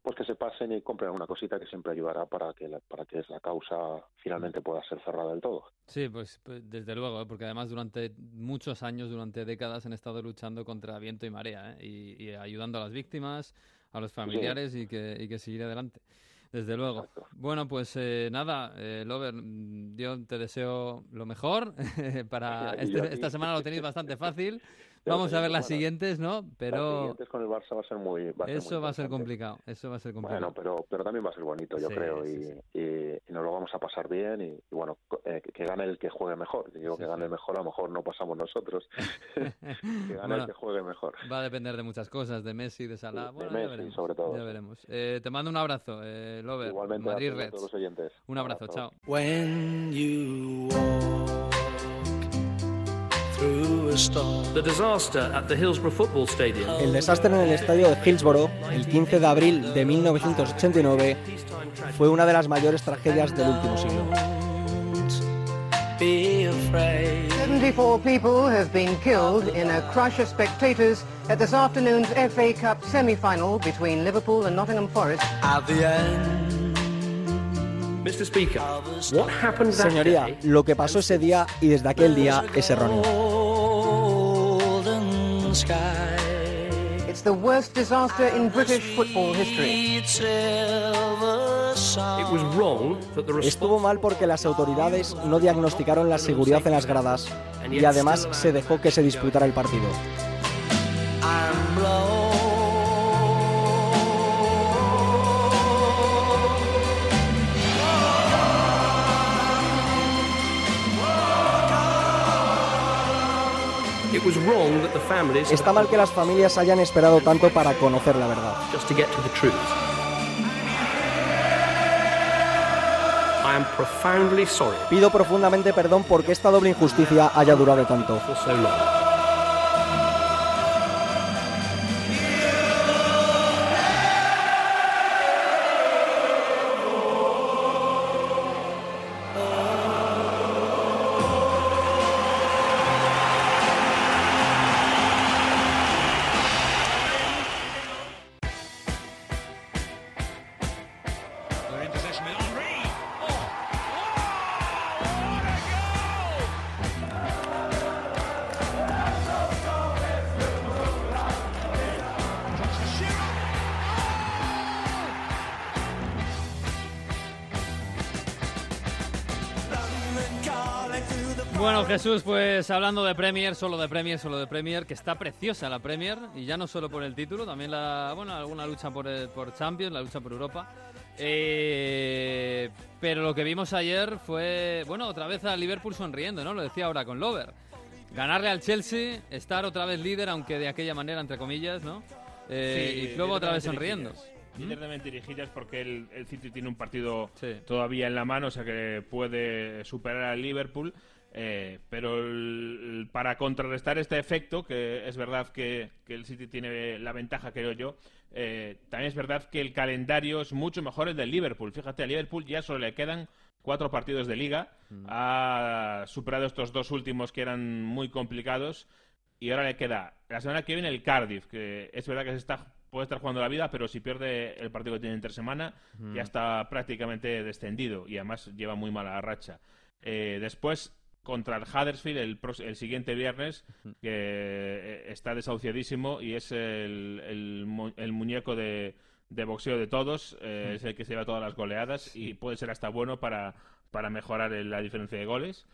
pues que se pasen y compren una cosita que siempre ayudará para que la, para que la causa finalmente pueda ser cerrada del todo. Sí, pues, pues desde luego, ¿eh? porque además durante muchos años, durante décadas han estado luchando contra viento y marea ¿eh? y, ayudando a las víctimas, a los familiares y, que, y que seguir adelante. Desde luego. Bueno, pues eh, nada, eh, Lover, yo te deseo lo mejor para este, esta semana lo tenéis bastante fácil. vamos a ver las siguientes, ¿no? Pero Las siguientes con el Barça va a ser muy. Va a ser eso muy va a ser complicado. Eso va a ser complicado. Bueno, pero, pero también va a ser bonito, yo Sí, creo, sí, y, sí. y- y nos lo vamos a pasar bien y, y bueno, eh, que, que gane el que juegue mejor. Digo Sí, que gane sí. el mejor, a lo mejor no pasamos nosotros. que gane Bueno, el que juegue mejor. Va a depender de muchas cosas, de Messi, de Salah. de Bueno, ya Messi, veremos. sobre todo, Ya veremos. Eh, te mando un abrazo, eh, Lover. Igualmente a Madrid todos- Reds. los oyentes. Un abrazo, Abrazo. chao. When you El desastre en el estadio de Hillsborough, el 15 de abril de 1989, fue una de las mayores tragedias del último siglo. Be afraid. 74 people have been killed in a crush of spectators at this afternoon's FA Cup semi-final between Liverpool and Nottingham Forest. At the end. Señoría, day? lo que pasó ese día y desde aquel día es erróneo. It's the worst disaster in British football history. Silver sun. It was wrong that the Estuvo mal porque las autoridades no diagnosticaron la seguridad en las gradas y además se dejó que se disputara el partido. Está mal que las familias hayan esperado tanto para conocer la verdad. Pido profundamente perdón porque esta doble injusticia haya durado tanto. Jesús, pues hablando de Premier, solo de Premier, solo de Premier, que está preciosa la Premier, y ya no solo por el título, también la, bueno, alguna lucha por, el- por Champions, la lucha por Europa. Eh, pero lo que vimos ayer fue, bueno, otra vez a Liverpool sonriendo, ¿no? Lo decía ahora con Lover. Ganarle al Chelsea, estar otra vez líder, aunque de aquella manera, entre comillas, ¿no? Eh, Sí, y luego otra vez sonriendo. dirigidas. Directamente dirigidas porque el, el City tiene un partido Sí. todavía en la mano, o sea que puede superar al Liverpool. Eh, pero el- para contrarrestar este efecto, que es verdad que, que el City tiene la ventaja, creo yo, eh, también es verdad que el calendario es mucho mejor el del Liverpool. Fíjate, al Liverpool ya solo le quedan cuatro partidos de liga. Ha superado estos dos últimos que eran muy complicados. Y ahora le queda la semana que viene el Cardiff, que es verdad que se está, puede estar jugando la vida, pero si pierde el partido que tiene entre semana, Mm. ya está prácticamente descendido y además lleva muy mala racha. Eh, después, contra el Huddersfield el, el siguiente viernes, que eh, está desahuciadísimo y es el, el el muñeco de, de boxeo de todos, eh, Mm. es el que se lleva todas las goleadas y puede ser hasta bueno para, para mejorar la diferencia de goles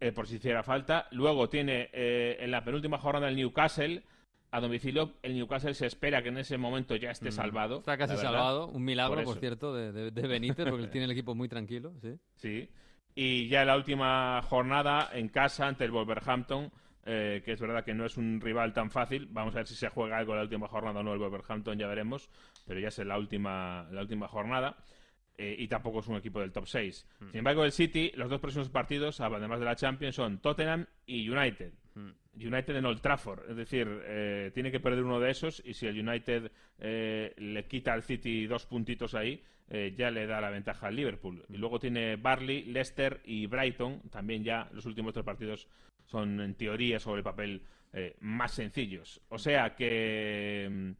eh, por si hiciera falta. Luego tiene eh, en la penúltima jornada el Newcastle a domicilio. El Newcastle se espera que en ese momento ya esté Mm. salvado. Está casi salvado. Un milagro, Por cierto, de, de- de Benítez, porque tiene el equipo muy tranquilo. ¿sí? Sí. Y ya en la última jornada en casa ante el Wolverhampton, eh, que es verdad que no es un rival tan fácil. Vamos a ver si se juega algo en la última jornada o no el Wolverhampton, ya veremos. Pero ya es en la última, la última jornada. Eh, y tampoco es un equipo del top 6. Sin embargo, el City, los dos próximos partidos, además de la Champions, son Tottenham y United. United en Old Trafford, es decir, eh, tiene que perder uno de esos y si el United eh, le quita al City dos puntitos ahí, eh, ya le da la ventaja al Liverpool. Y luego tiene Barley, Leicester y Brighton, también ya los últimos tres partidos son en teoría sobre el papel eh, más sencillos. O sea que mm,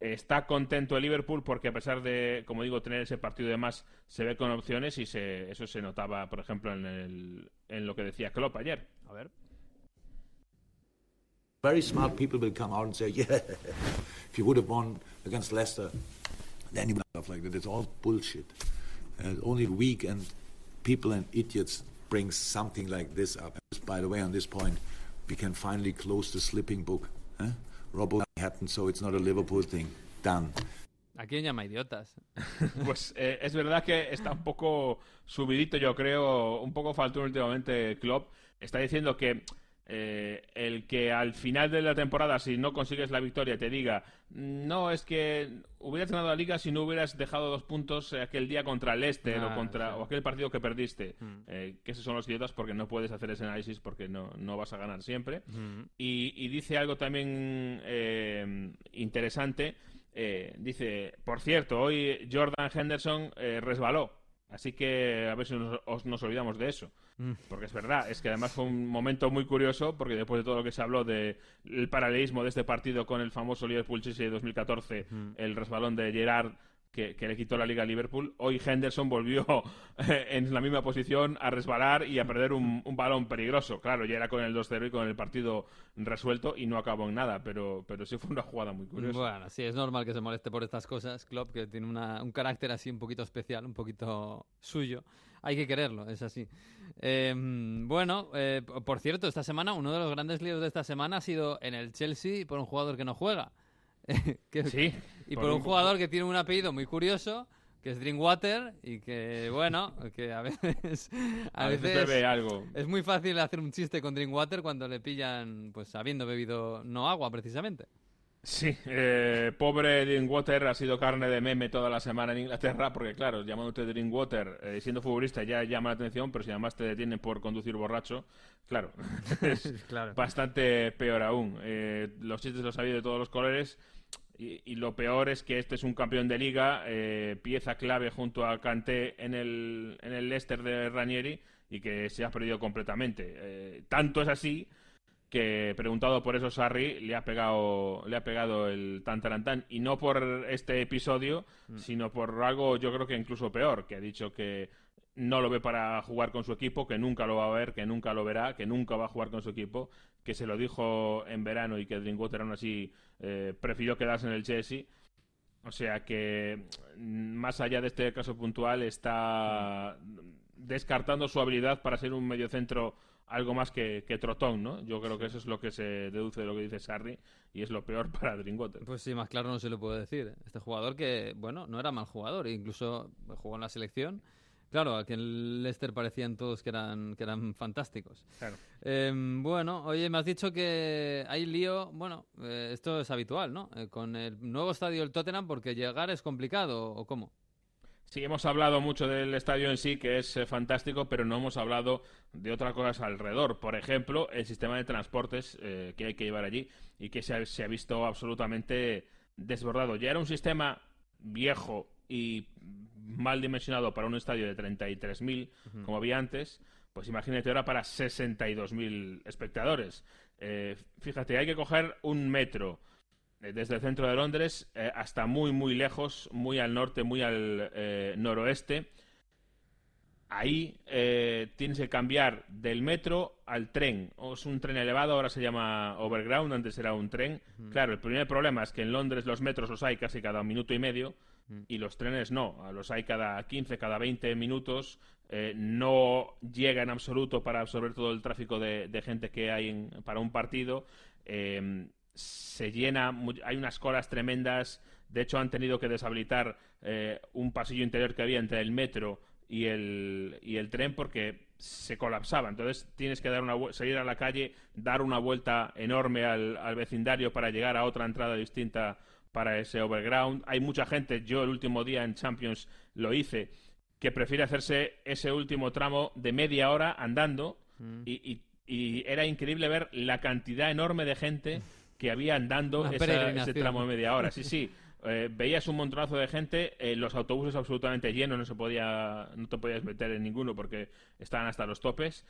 está contento el Liverpool porque a pesar de, como digo, tener ese partido de más, se ve con opciones y se, eso se notaba, por ejemplo, en, el- en lo que decía Klopp ayer. A ver. Very smart people will come out and say, yeah, if you would have won against Leicester, then you would have stuff like that. It's all bullshit. And only weak and people and idiots bring something like this up. By the way, on this point, we can finally close the slipping book. Eh? Robbo happened, so it's not a Liverpool thing. Done. ¿A quién llama idiotas? Pues eh, es verdad que está un poco subidito, yo creo, un poco faltón últimamente Klopp. Está diciendo que eh, el que al final de la temporada, si no consigues la victoria, te diga, no, es que hubieras ganado la liga si no hubieras dejado dos puntos aquel día contra el Leicester o, Ah, contra, sí. o aquel partido que perdiste. Mm. Eh, que esos son los idiotas porque no puedes hacer ese análisis porque no, no vas a ganar siempre. Mm. Y, y dice algo también eh, interesante. eh, dice, por cierto, hoy Jordan Henderson eh, resbaló. Así que a ver si nos, os- nos olvidamos de eso. Mm. Porque es verdad, es que además fue un momento muy curioso, porque después de todo lo que se habló del paralelismo de este partido con el famoso Liverpool-Chelsea de 2014, Mm. el resbalón de Gerard que, le quitó la liga a Liverpool, hoy Henderson volvió eh, en la misma posición a resbalar y a perder un, balón peligroso. Claro, ya era con el 2-0 y con el partido resuelto y no acabó en nada, pero, pero sí fue una jugada muy curiosa. Bueno, sí, es normal que se moleste por estas cosas, Klopp, que tiene una- un carácter así un poquito especial, un poquito suyo. Hay que quererlo, es así. Eh, bueno, eh, por cierto, esta semana, uno de los grandes líos de esta semana ha sido en el Chelsea por un jugador que no juega. Que- Sí, Y por por un un- jugador que tiene un apellido muy curioso, que es Drinkwater, y que, bueno, que a veces... A veces bebe algo. Es muy fácil hacer un chiste con Drinkwater cuando le pillan, pues, habiendo bebido no agua, precisamente. Sí, eh, pobre Drinkwater ha sido carne de meme toda la semana en Inglaterra, porque claro, llamándote Drinkwater, eh, siendo futbolista ya llama la atención, pero si además te detienen por conducir borracho, claro, es Claro. bastante peor aún. Eh, los chistes los ha habido de todos los colores, y, y lo peor es que este es un campeón de liga, eh, pieza clave junto a Kanté en el, en el Leicester de Ranieri, y que se ha perdido completamente. Eh, tanto es así que preguntado por eso Sarri le ha pegado le ha pegado el tan tarantán y no por este episodio sino por algo yo creo que incluso peor que ha dicho que no lo ve para jugar con su equipo que nunca lo va a ver que nunca lo verá que nunca va a jugar con su equipo que se lo dijo en verano y que Drinkwater aún así eh, prefirió quedarse en el Chelsea o sea que mm, más allá de este caso puntual está descartando su habilidad para ser un mediocentro algo más que, que trotón, ¿no? Yo creo que eso es lo que se deduce de lo que dice Sarri y es lo peor para Drinkwater. Pues sí, más claro no se lo puedo decir. Este jugador que, bueno, no era mal jugador, incluso jugó en la selección. Claro, aquí en Leicester parecían todos que eran, que eran fantásticos. Claro. Eh, bueno, oye, me has dicho que hay lío, bueno, eh, esto es habitual, ¿no? Eh, con el nuevo estadio del Tottenham porque llegar es complicado, ¿o cómo? Sí, hemos hablado mucho del estadio en sí, que es eh, fantástico, pero no hemos hablado de otras cosas alrededor. Por ejemplo, el sistema de transportes eh, que hay que llevar allí y que se ha, se ha visto absolutamente desbordado. Ya era un sistema viejo y mal dimensionado para un estadio de 33.000, Ujú. como había antes, pues imagínate ahora para 62.000 espectadores. Eh, fíjate, hay que coger un metro eh, desde el centro de Londres eh, hasta muy, muy lejos, muy al norte, muy al noroeste. Ahí tienes que cambiar del metro al tren. O es un tren elevado, ahora se llama overground, antes era un tren. Claro, el primer problema es que en Londres los metros los hay casi cada minuto y medio. Y los trenes no. Los hay cada 15, cada 20 minutos. Eh, no llega en absoluto para absorber todo el tráfico de, gente que hay en- para un partido. Eh, se llena, hay unas colas tremendas. De hecho, han tenido que deshabilitar eh, un pasillo interior que había entre el metro y el, y el tren porque se colapsaba. Entonces tienes que dar una salir a la calle, dar una vuelta enorme al vecindario para llegar a otra entrada distinta para ese overground. Hay mucha gente, yo el último día en Champions lo hice, que prefiere hacerse ese último tramo de media hora andando Mm. y, y- y era increíble ver la cantidad enorme de gente que había andando esa- ese tramo de media hora. Sí, sí. Eh, veías un montonazo de gente, eh, los autobuses absolutamente llenos, no se podía, no te podías meter en ninguno porque estaban hasta los topes.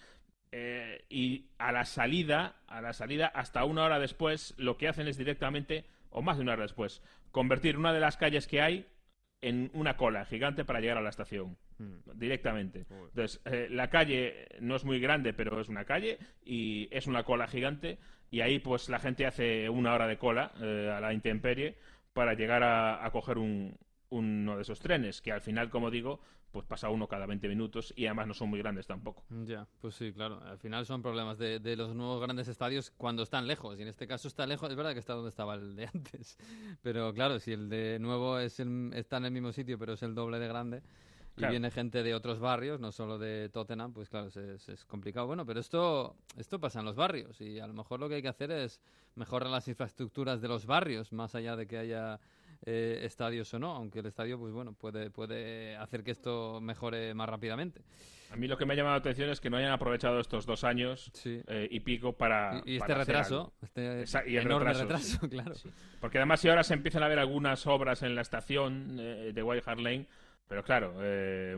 Eh, y a la salida, a la salida, hasta una hora después, lo que hacen es directamente, o más de una hora después, convertir una de las calles que hay en una cola gigante para llegar a la estación. Directamente. Entonces, eh, la calle no es muy grande, pero es una calle y es una cola gigante. Y ahí, pues, la gente hace una hora de cola eh, a la intemperie para llegar a, a coger un, uno de esos trenes, que al final, como digo, pues pasa uno cada 20 minutos y además no son muy grandes tampoco. Ya, pues sí, claro. Al final son problemas de, de los nuevos grandes estadios cuando están lejos. Y en este caso está lejos, es verdad que está donde estaba el de antes. Pero claro, si el de nuevo es el- está en el mismo sitio, pero es el doble de grande. Y viene gente de otros barrios, no solo de Tottenham, pues claro, es, es- es complicado. Bueno, pero esto, esto pasa en los barrios y a lo mejor lo que hay que hacer es mejorar las infraestructuras de los barrios, más allá de que haya eh, estadios o no, aunque el estadio, pues bueno, puede, puede hacer que esto mejore más rápidamente. A mí lo que me ha llamado la atención es que no hayan aprovechado estos dos años eh, y pico para. Y- y este para retraso, este Esa- y enorme retraso, claro. Sí. Porque además, si ahora se empiezan a ver algunas obras en la estación eh, de White Hart Lane, pero claro,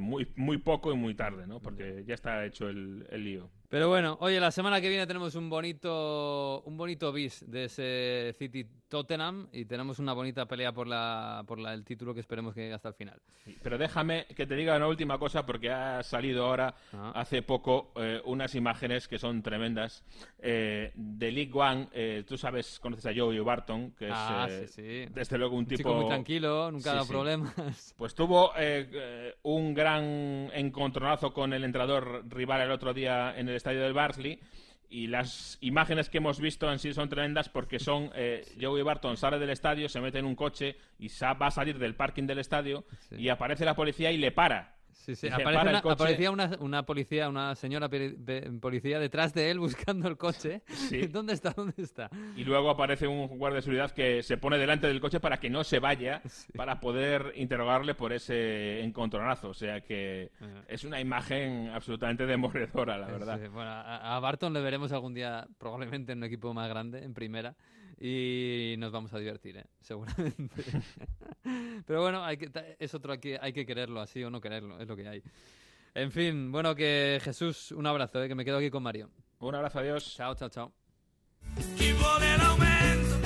muy, muy poco y muy tarde, ¿no? Porque ya está hecho el, el lío. Pero bueno, oye, la semana que viene tenemos un bonito, un bonito bis de ese City Tottenham y tenemos una bonita pelea por la, por la, el título que esperemos que llegue hasta el final. Pero déjame que te diga una última cosa porque ha salido ahora Ah. hace poco eh, unas imágenes que son tremendas eh, de League One. eh, tú sabes, conoces a Joey Barton, que es Ah, eh, sí, sí. desde luego un, Un tipo chico muy tranquilo, nunca ha dado Sí, sí. problemas. Pues tuvo eh, eh, un gran encontronazo con el entrenador rival el otro día en el estadio del Barnsley. Y las imágenes que hemos visto en sí son tremendas porque son eh, Joey Barton sale del estadio, se mete en un coche y va a salir del parking del estadio y aparece la policía y le para. Sí, sí, aparece una, coche. aparecía una, una policía, una señora peri- pe- policía detrás de él buscando el coche. Sí. ¿Dónde está? ¿Dónde está? Y luego aparece un guardia de seguridad que se pone delante del coche para que no se vaya, para poder interrogarle por ese encontronazo. O sea que es una imagen absolutamente demoledora, la verdad. Sí, bueno, a, a Barton le veremos algún día probablemente en un equipo más grande, en primera, y nos vamos a divertir, ¿eh? seguramente. Pero bueno, hay que, es otro que hay que quererlo así o no quererlo, es lo que hay. En fin, bueno, que Jesús, un abrazo, ¿eh? que me quedo aquí con Mario. Un abrazo, adiós. Chao, chao, chao. Chi vuole l'aumento,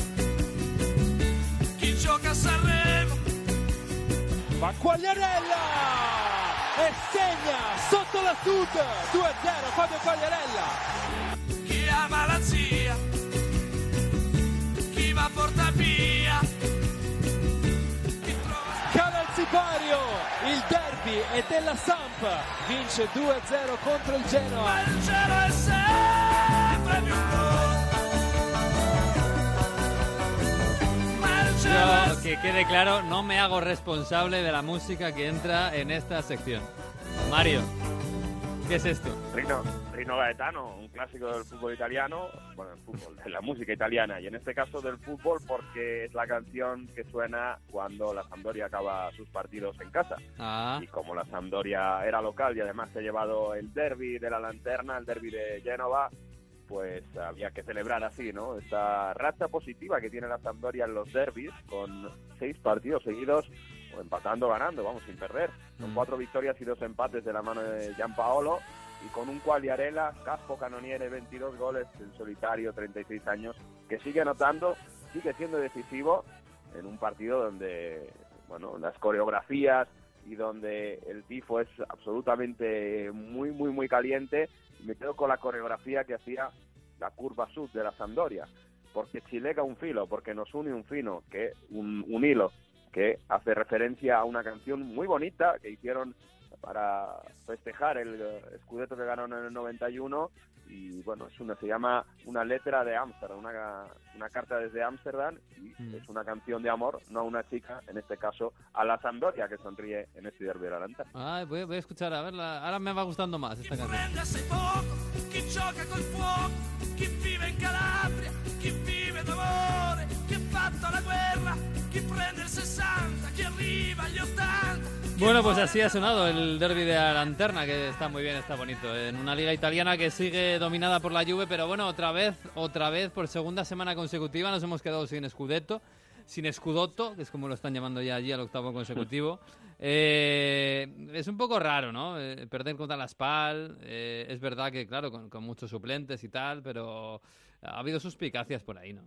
chi gioca a Sanremo. Va Quagliarella e segna sotto la sud 2-0 Fabio Quagliarella. Porta via. Cala il sipario, il derby è della Samp, vince 2-0 contro il Genoa. Ma il è sempre più Yo, que quede claro, no me hago responsable de la música que entra en esta sección. Mario, ¿qué es esto? Rino, Rino Gaetano, un clásico del fútbol italiano, bueno, el fútbol, de la música italiana, y en este caso del fútbol porque es la canción que suena cuando la Sampdoria acaba sus partidos en casa. Ah, Y como la Sampdoria era local y además se ha llevado el derby de la lanterna, el derby de Génova, pues había que celebrar así, ¿no? Esta racha positiva que tiene la Sampdoria en los derbis, con seis partidos seguidos, o empatando, ganando, vamos, sin perder. Con cuatro victorias y dos empates de la mano de Gianpaolo, y con un Quagliarella, Caspo Canoniere, 22 goles en solitario, 36 años, que sigue anotando, sigue siendo decisivo en un partido donde, bueno, las coreografías y donde el tifo es absolutamente muy, muy, muy caliente. Me quedo con la coreografía que hacía la curva sud de la Sampdoria, porque chilega un filo, porque nos une un fino, que un, un hilo que hace referencia a una canción muy bonita que hicieron para festejar el eh, Scudetto que ganaron en el 91 y bueno, es una se llama Una letra de Ámsterdam, una, una carta desde Ámsterdam y es una canción de amor, no a una chica, en este caso a la Sampdoria que sonríe en este derby de. Ay, voy, voy a escuchar, a verla. Ahora me va gustando más esta canción. Prende sei poco, chi gioca col fuoco, chi vive in Calabria, chi vive d'amore, chi ha fatto la guerra, chi prende il 60, chi arriva agli 80. Bueno, pues así ha sonado el derby de la lanterna, que está muy bien, está bonito. En una liga italiana que sigue dominada por la Juve, pero bueno, otra vez, otra vez, por segunda semana consecutiva nos hemos quedado sin Scudetto, sin Scudotto, que es como lo están llamando ya allí al octavo consecutivo. Eh, es un poco raro, ¿no? Eh, perder contra la Spal, eh, es verdad que, claro, con, con muchos suplentes y tal, pero ha habido suspicacias por ahí, ¿no?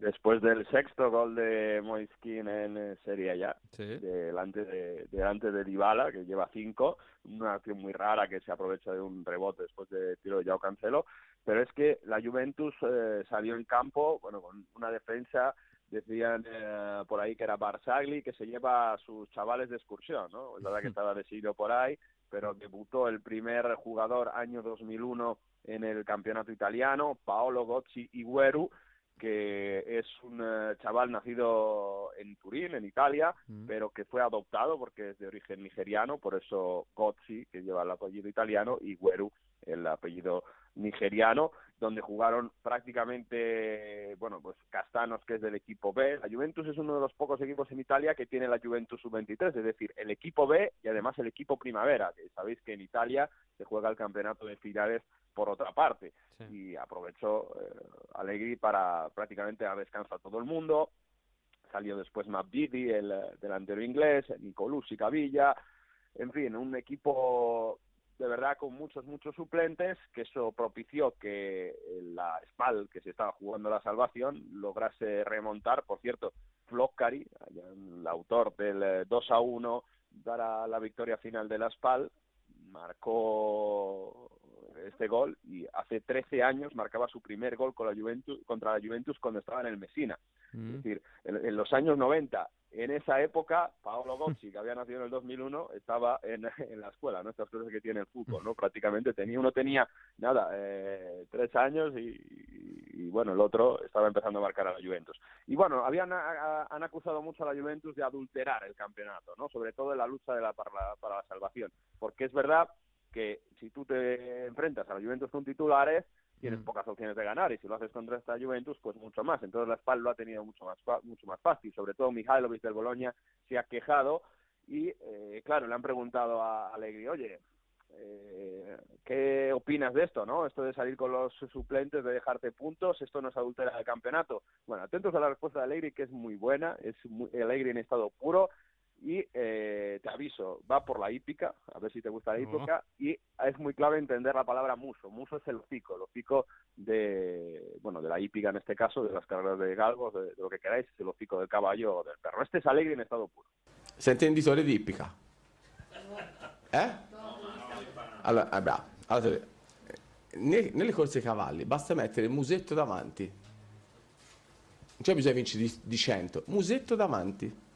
Después del sexto gol de Moiskin en eh, Serie A, delante de, delante de Dybala, que lleva cinco, una acción muy rara que se aprovecha de un rebote después de tiro de Joao Cancelo, pero es que la Juventus eh, salió en campo, bueno, con una defensa decían eh, por ahí que era Barzagli, que se lleva a sus chavales de excursión, ¿no? Es verdad que estaba de por ahí, pero debutó el primer jugador año 2001 en el campeonato italiano, Paolo Gozzi Igueru, que es un eh, chaval nacido en Turín, en Italia, Mm. pero que fue adoptado porque es de origen nigeriano, por eso Gozzi, que lleva el apellido italiano, y Gueru, el apellido nigeriano, donde jugaron prácticamente, bueno, pues Castanos, que es del equipo B. La Juventus es uno de los pocos equipos en Italia que tiene la Juventus sub-23, es decir, el equipo B y además el equipo primavera, que sabéis que en Italia se juega el campeonato de finales por otra parte. Y aprovechó eh, Allegri para prácticamente dar descanso a todo el mundo. Salió después Mabdidi, el eh, delantero inglés, Nicolussi, Cavilla, en fin, un equipo de verdad con muchos, muchos suplentes, que eso propició que la Spal, que se estaba jugando la salvación, lograse remontar. Por cierto, Floccari, el autor del eh, 2 a 1 para la victoria final de la Spal, marcó este gol y hace 13 años marcaba su primer gol con la Juventus, contra la Juventus cuando estaba en el Messina. Mm. Es decir, en, en los años 90, en esa época, Paolo Gozzi, que había nacido en el 2001, estaba en, en la escuela, ¿no? Estas cosas que tiene el fútbol, ¿no? Prácticamente tenía, uno tenía, nada, eh, tres años y, y, y, bueno, el otro estaba empezando a marcar a la Juventus. Y bueno, habían a- han acusado mucho a la Juventus de adulterar el campeonato, ¿no? Sobre todo en la lucha de la, para, la, para la salvación. Porque es verdad que si tú te enfrentas a la Juventus con titulares, tienes pocas opciones de ganar y si lo haces contra esta Juventus pues mucho más entonces la Spal lo ha tenido mucho más mucho más fácil sobre todo Mihailovic del Boloña se ha quejado y eh, claro le han preguntado a Allegri oye eh, ¿qué opinas de esto, no? Esto de salir con los suplentes, de dejarte puntos, esto no es adultera del campeonato. Bueno, atentos a la respuesta de Allegri, que es muy buena, es muy, Allegri en estado puro, y eh, te aviso, va por la hípica, a ver si te gusta la Oh. hípica, y es muy clave entender la palabra muso. Muso es el hocico, el hocico de, bueno, de la hípica en este caso, de las carreras de galgos, de, de lo que queráis, es el hocico del caballo o del perro. Este es Allegri en estado puro. Sei intenditore di ippica? Eh? Allora, eh, bravo. Allora, ne- nelle corse ai cavalli basta mettere il musetto davanti. Non c'è bisogno di vincere di, di 100. Musetto davanti.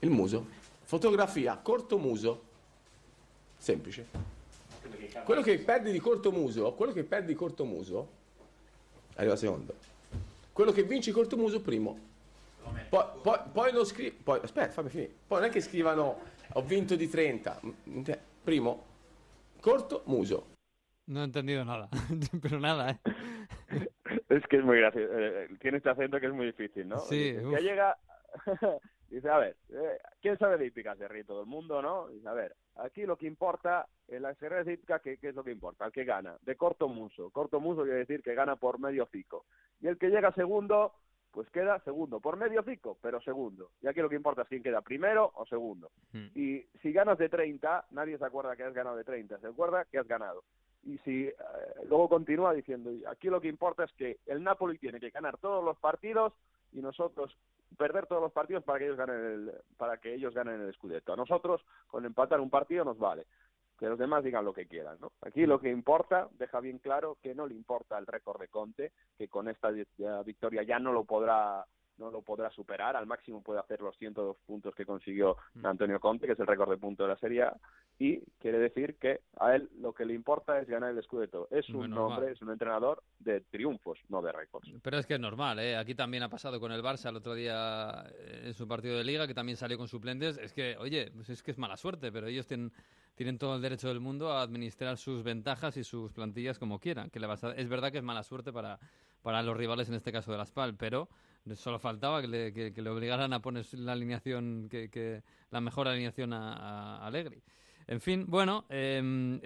Il muso. Fotografia, corto muso. Semplice. Quello che perdi di corto muso, quello che perdi di corto muso, arriva secondo. Quello che vinci corto muso, primo. Poi, poi, poi non scrivi. Poi, aspetta, fammi finire. Poi non è che scrivano ho vinto di 30. Mm, te- Primo, corto muso. No he entendido nada, pero nada, ¿eh? Es que es muy gracioso. tiene este acento que es muy difícil, ¿no? Sí, Dice, uf. ya llega. Dice, a ver, eh, ¿quién sabe de hípica? Se ríe todo el mundo, ¿no? Dice, a ver, aquí lo que importa, en las carreras de hípica, ¿qué, qué es lo que importa? El que gana, de corto muso. Corto muso quiere decir que gana por medio pico. Y el que llega segundo, pues queda segundo, por medio pico, pero segundo. Y aquí lo que importa es quién queda primero o segundo. Y si ganas de 30, nadie se acuerda que has ganado de 30, se acuerda que has ganado. Y si eh, luego continúa diciendo, "Y aquí lo que importa es que el Napoli tiene que ganar todos los partidos y nosotros perder todos los partidos para que ellos ganen el, para que ellos ganen el Scudetto. A nosotros con empatar un partido nos vale. Que los demás digan lo que quieran, ¿no? Aquí lo que importa, deja bien claro que no le importa el récord de Conte, que con esta victoria ya no lo podrá no lo podrá superar, al máximo puede hacer los 102 puntos que consiguió Antonio Conte, que es el récord de puntos de la Serie A, y quiere decir que a él lo que le importa es ganar el Scudetto. Es un Bueno, hombre, es un entrenador de triunfos, no de récords. Pero es que es normal, ¿eh? Aquí también ha pasado con el Barça el otro día eh, en su partido de liga, que también salió con suplentes. Es que, oye, pues es que es mala suerte, pero ellos tienen, tienen todo el derecho del mundo a administrar sus ventajas y sus plantillas como quieran. Que le vas a- es verdad que es mala suerte para, para los rivales, en este caso de la SPAL, pero solo faltaba que le, que- le obligaran a poner la alineación, que, que- la mejor alineación a, a Allegri. En fin, bueno, eh,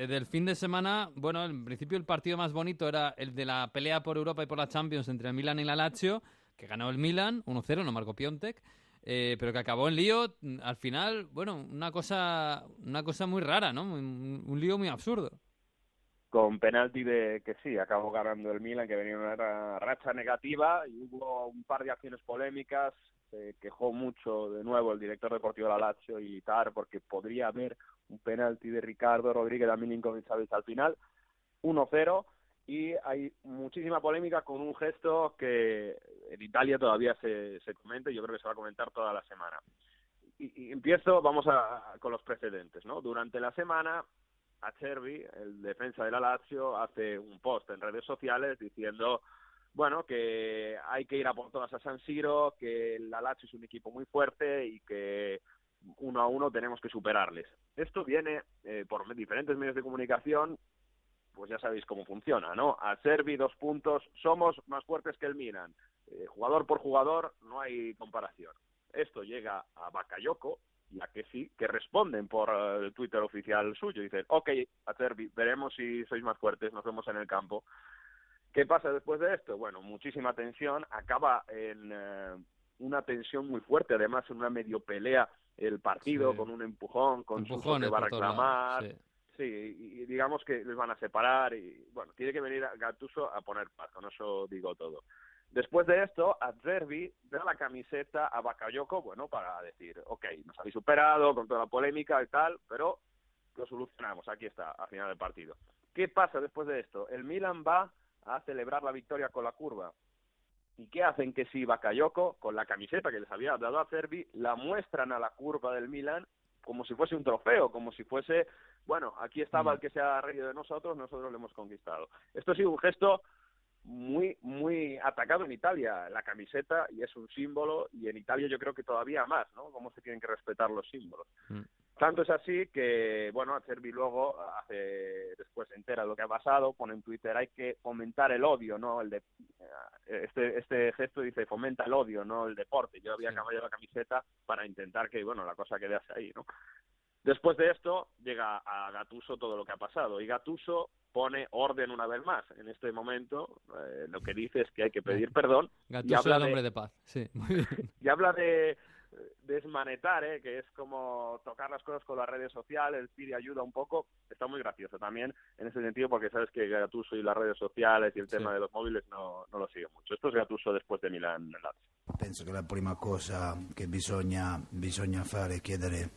del fin de semana, bueno, en principio el partido más bonito era el de la pelea por Europa y por la Champions entre el Milan y la Lazio, que ganó el Milan 1-0, no marcó Piontek, eh, pero que acabó en lío, mm, al final, bueno, una cosa, una cosa muy rara, ¿no? Un, un lío muy absurdo. Con penalti de que sí, acabó ganando el Milan, que venía una ra- racha negativa y hubo un par de acciones polémicas. Se quejó mucho de nuevo el director deportivo de la Lazio y Tar porque podría haber un penalti de Ricardo Rodríguez a Milinkovic Savic al final. 1-0 y hay muchísima polémica con un gesto que en Italia todavía se, se comenta y yo creo que se va a comentar toda la semana. Y, y empiezo, vamos a, con los precedentes, ¿no? Durante la semana, Acerbi, el defensa de la Lazio, hace un post en redes sociales diciendo, bueno, que hay que ir a por todas a San Siro, que la Lazio es un equipo muy fuerte y que uno a uno tenemos que superarles. Esto viene eh, por diferentes medios de comunicación pues ya sabéis cómo funciona, ¿no? A dos puntos, somos más fuertes que el Milan. Eh, jugador por jugador, no hay comparación. Esto llega a Bakayoko, ya que sí, que responden por eh, el Twitter oficial suyo. Dicen, ok, a Servi, veremos si sois más fuertes, nos vemos en el campo. ¿Qué pasa después de esto? Bueno, muchísima tensión, acaba en eh, una tensión muy fuerte, además en una medio pelea el partido, Sí. con un empujón, con su que va a reclamar. sí. Sí, y, digamos que les van a separar y bueno, tiene que venir a Gattuso a poner paz, con eso digo todo. Después de esto, a Zerbi da la camiseta a Bakayoko, bueno, para decir, ok, nos habéis superado con toda la polémica y tal, pero lo solucionamos, aquí está, al final del partido. ¿Qué pasa después de esto? El Milan va a celebrar la victoria con la curva. ¿Y qué hacen? Que si Bakayoko, con la camiseta que les había dado a Cervi, la muestran a la curva del Milan como si fuese un trofeo, como si fuese, bueno, aquí estaba Mm. el que se ha reído de nosotros, nosotros lo hemos conquistado. Esto ha sido un gesto muy, muy atacado en Italia, la camiseta, y es un símbolo, y en Italia yo creo que todavía más, ¿no? Cómo se tienen que respetar los símbolos. Mm. Tanto es así que, bueno, Acerbi luego hace, después se entera de lo que ha pasado, pone en Twitter, hay que fomentar el odio, ¿no? El de, eh, este, este gesto dice, fomenta el odio, no el deporte. Yo había cambiado la camiseta para intentar que, bueno, la cosa quedase ahí, ¿no? Después de esto llega a Gatuso todo lo que ha pasado y Gatuso pone orden una vez más. En este momento eh, lo que dice es que hay que pedir perdón y Gattuso habla el de- hombre de paz. Sí, muy bien. y habla de desmanetar, ¿eh? que es como tocar las cosas con las redes sociales, pide ayuda un poco, está muy gracioso también en ese sentido porque sabes que Gattuso y las redes sociales y el tema de los móviles no, no lo siguen mucho. Esto es Gattuso después de Milan Lazio. Penso che la prima cosa che bisogna, bisogna fare è chiedere,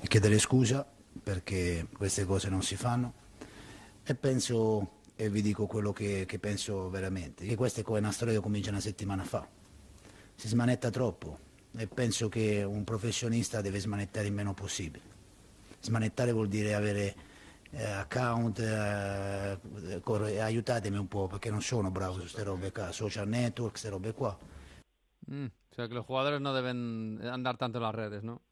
è chiedere scusa perché queste cose non si fanno e penso, e vi dico quello che, che penso veramente, che questa è come una storia che comincia una settimana fa. Si smanetta troppo e penso che un professionista deve smanettare il meno possibile. Smanettare vuol dire avere eh, account, eh, aiutatemi un po' perché non sono bravo su queste robe qua, social network, queste robe qua. Mm, o sea que los jugadores no deben andar tanto en las redes, ¿no?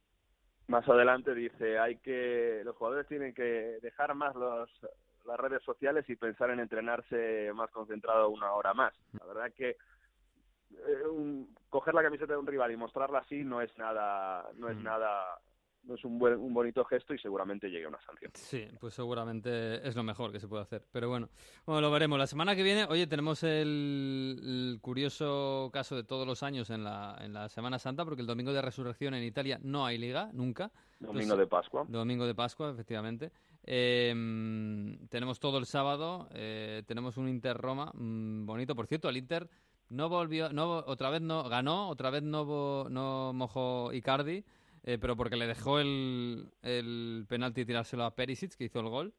Más adelante dice, hay que los jugadores tienen que dejar más los, las redes sociales y pensar en entrenarse más concentrado una hora más. La verdad que un- coger la camiseta de un rival y mostrarla así no es nada, no es Mm. nada, no es un buen, un bonito gesto y seguramente llegue a una sanción. Sí, pues seguramente es lo mejor que se puede hacer. Pero bueno, bueno, lo veremos. La semana que viene, oye, tenemos el, el curioso caso de todos los años en la, en la Semana Santa, porque el domingo de resurrección en Italia no hay liga, nunca. Domingo de Pascua. Domingo de Pascua, efectivamente. Eh, mm, tenemos todo el sábado, eh, tenemos un Inter-Roma mm, bonito. Por cierto, el Inter no volvió, no, otra vez no ganó, otra vez no, no mojó Icardi, eh, pero porque le dejó el, el penalti tirárselo a Perisic, que hizo el gol.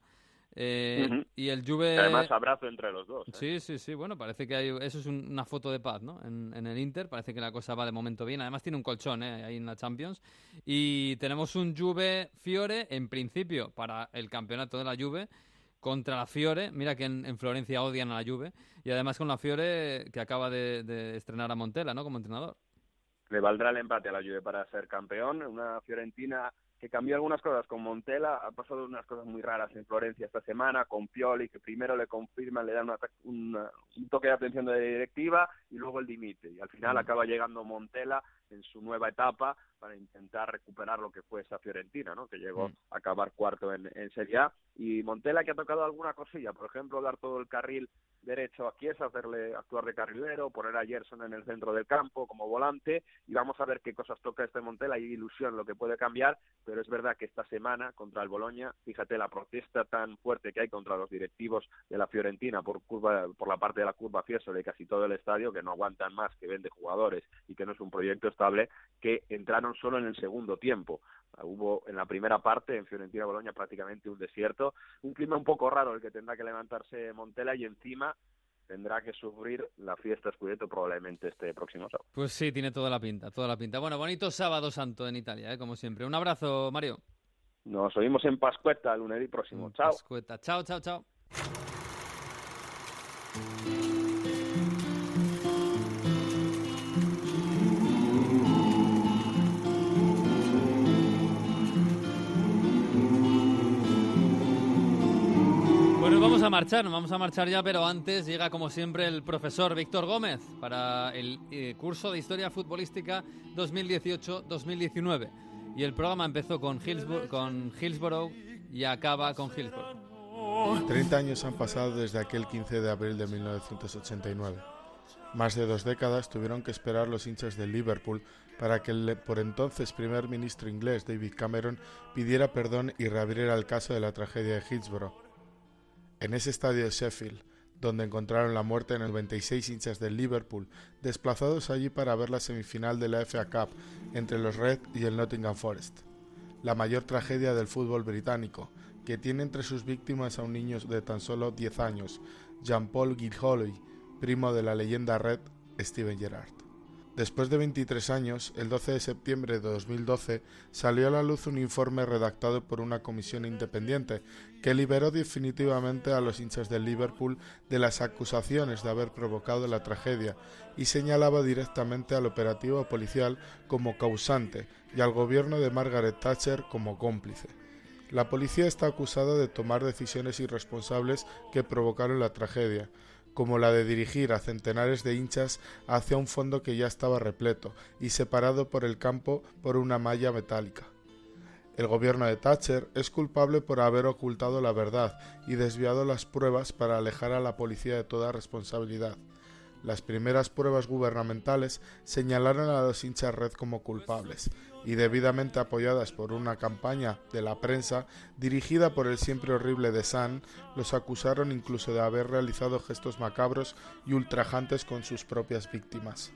Eh. Y el Juve... Además, abrazo entre los dos. ¿eh? Sí, sí, sí. Bueno, parece que hay, eso es un- una foto de paz, ¿no? En, en el Inter parece que la cosa va de momento bien. Además tiene un colchón, ¿eh? Ahí en la Champions. Y tenemos un Juve Fiore, en principio, para el campeonato de la Juve contra la Fiore. Mira que en, en Florencia odian a la Juve. Y además con la Fiore que acaba de, estrenar a Montella, ¿no? Como entrenador. le valdrá el empate a la Juve para ser campeón. Una Fiorentina que cambió algunas cosas con Montella, ha pasado unas cosas muy raras en Florencia esta semana, con Pioli, que primero le confirman, le dan un, ata- un, toque de atención de la directiva y luego el dimite. Y al final Mm. acaba llegando Montella en su nueva etapa para intentar recuperar lo que fue esa Fiorentina, ¿no? que llegó Mm. a acabar cuarto en, en Serie A. Y Montella que ha tocado alguna cosilla, por ejemplo, dar todo el carril derecho a Chiesa, hacerle actuar de carrilero, poner a Gerson en el centro del campo como volante y vamos a ver qué cosas toca este Montella. Hay ilusión lo que puede cambiar, pero es verdad que esta semana contra el Boloña, fíjate la protesta tan fuerte que hay contra los directivos de la Fiorentina por curva por la parte de la curva Fiesole casi todo el estadio que no aguantan más, que vende jugadores y que no es un proyecto estable, que entraron solo en el segundo tiempo. Hubo en la primera parte en Fiorentina Boloña prácticamente un desierto, un clima un poco raro el que tendrá que levantarse Montella y encima tendrá que sufrir la fiesta Scudetto probablemente este próximo sábado. Pues sí, tiene toda la pinta, toda la pinta. Bueno, bonito sábado santo en Italia, ¿eh? como siempre. Un abrazo, Mario. Nos oímos en Pascueta el lunes próximo. Chao. Pascueta. Chao, chao, chao. Vamos a marchar ya, pero antes llega como siempre el profesor Víctor Gómez para el eh, curso de Historia Futbolística 2018-2019. Y el programa empezó con, Hillsborough, con Hillsborough y acaba con Hillsborough. 30 años han pasado desde aquel 15 de abril de 1989. Más de dos décadas tuvieron que esperar los hinchas del Liverpool para que el por entonces primer ministro inglés David Cameron pidiera perdón y reabriera el caso de la tragedia de Hillsborough. En ese estadio de Sheffield, donde encontraron la muerte en el 96 hinchas del Liverpool, desplazados allí para ver la semifinal de la FA Cup entre los Red y el Nottingham Forest. La mayor tragedia del fútbol británico, que tiene entre sus víctimas a un niño de tan solo 10 años, Jean-Paul Gilholy, primo de la leyenda Red, Steven Gerrard. Después de 23 años, el 12 de septiembre de 2012, salió a la luz un informe redactado por una comisión independiente que liberó definitivamente a los hinchas del Liverpool de las acusaciones de haber provocado la tragedia y señalaba directamente al operativo policial como causante y al gobierno de Margaret Thatcher como cómplice. La policía está acusada de tomar decisiones irresponsables que provocaron la tragedia, como la de dirigir a centenares de hinchas hacia un fondo que ya estaba repleto y separado por el campo por una malla metálica. El gobierno de Thatcher es culpable por haber ocultado la verdad y desviado las pruebas para alejar a la policía de toda responsabilidad. Las primeras pruebas gubernamentales señalaron a los hinchas red como culpables y debidamente apoyadas por una campaña de la prensa dirigida por el siempre horrible de Sun, los acusaron incluso de haber realizado gestos macabros y ultrajantes con sus propias víctimas.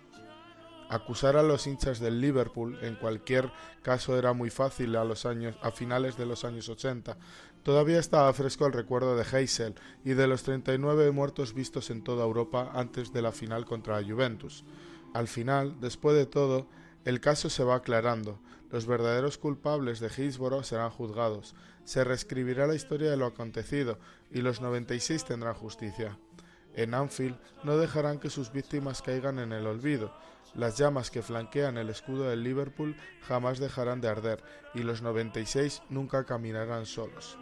Acusar a los hinchas del Liverpool en cualquier caso era muy fácil a, los años, a finales de los años 80. Todavía estaba fresco el recuerdo de Heysel y de los 39 muertos vistos en toda Europa antes de la final contra la Juventus. Al final, después de todo, el caso se va aclarando. Los verdaderos culpables de Hillsborough serán juzgados. Se reescribirá la historia de lo acontecido y los 96 tendrán justicia. En Anfield no dejarán que sus víctimas caigan en el olvido. Las llamas que flanquean el escudo del Liverpool jamás dejarán de arder y los 96 nunca caminarán solos.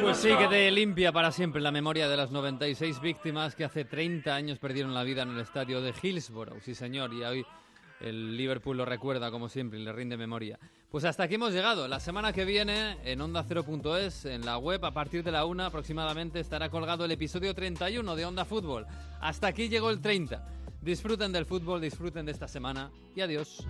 Pues sí, quede limpia para siempre la memoria de las 96 víctimas que hace 30 años perdieron la vida en el estadio de Hillsborough. Sí, señor, y hoy el Liverpool lo recuerda como siempre y le rinde memoria. Pues hasta aquí hemos llegado. La semana que viene en Onda 0.es, en la web, a partir de la 1 aproximadamente, estará colgado el episodio 31 de Onda Fútbol. Hasta aquí llegó el 30. Disfruten del fútbol, disfruten de esta semana y adiós.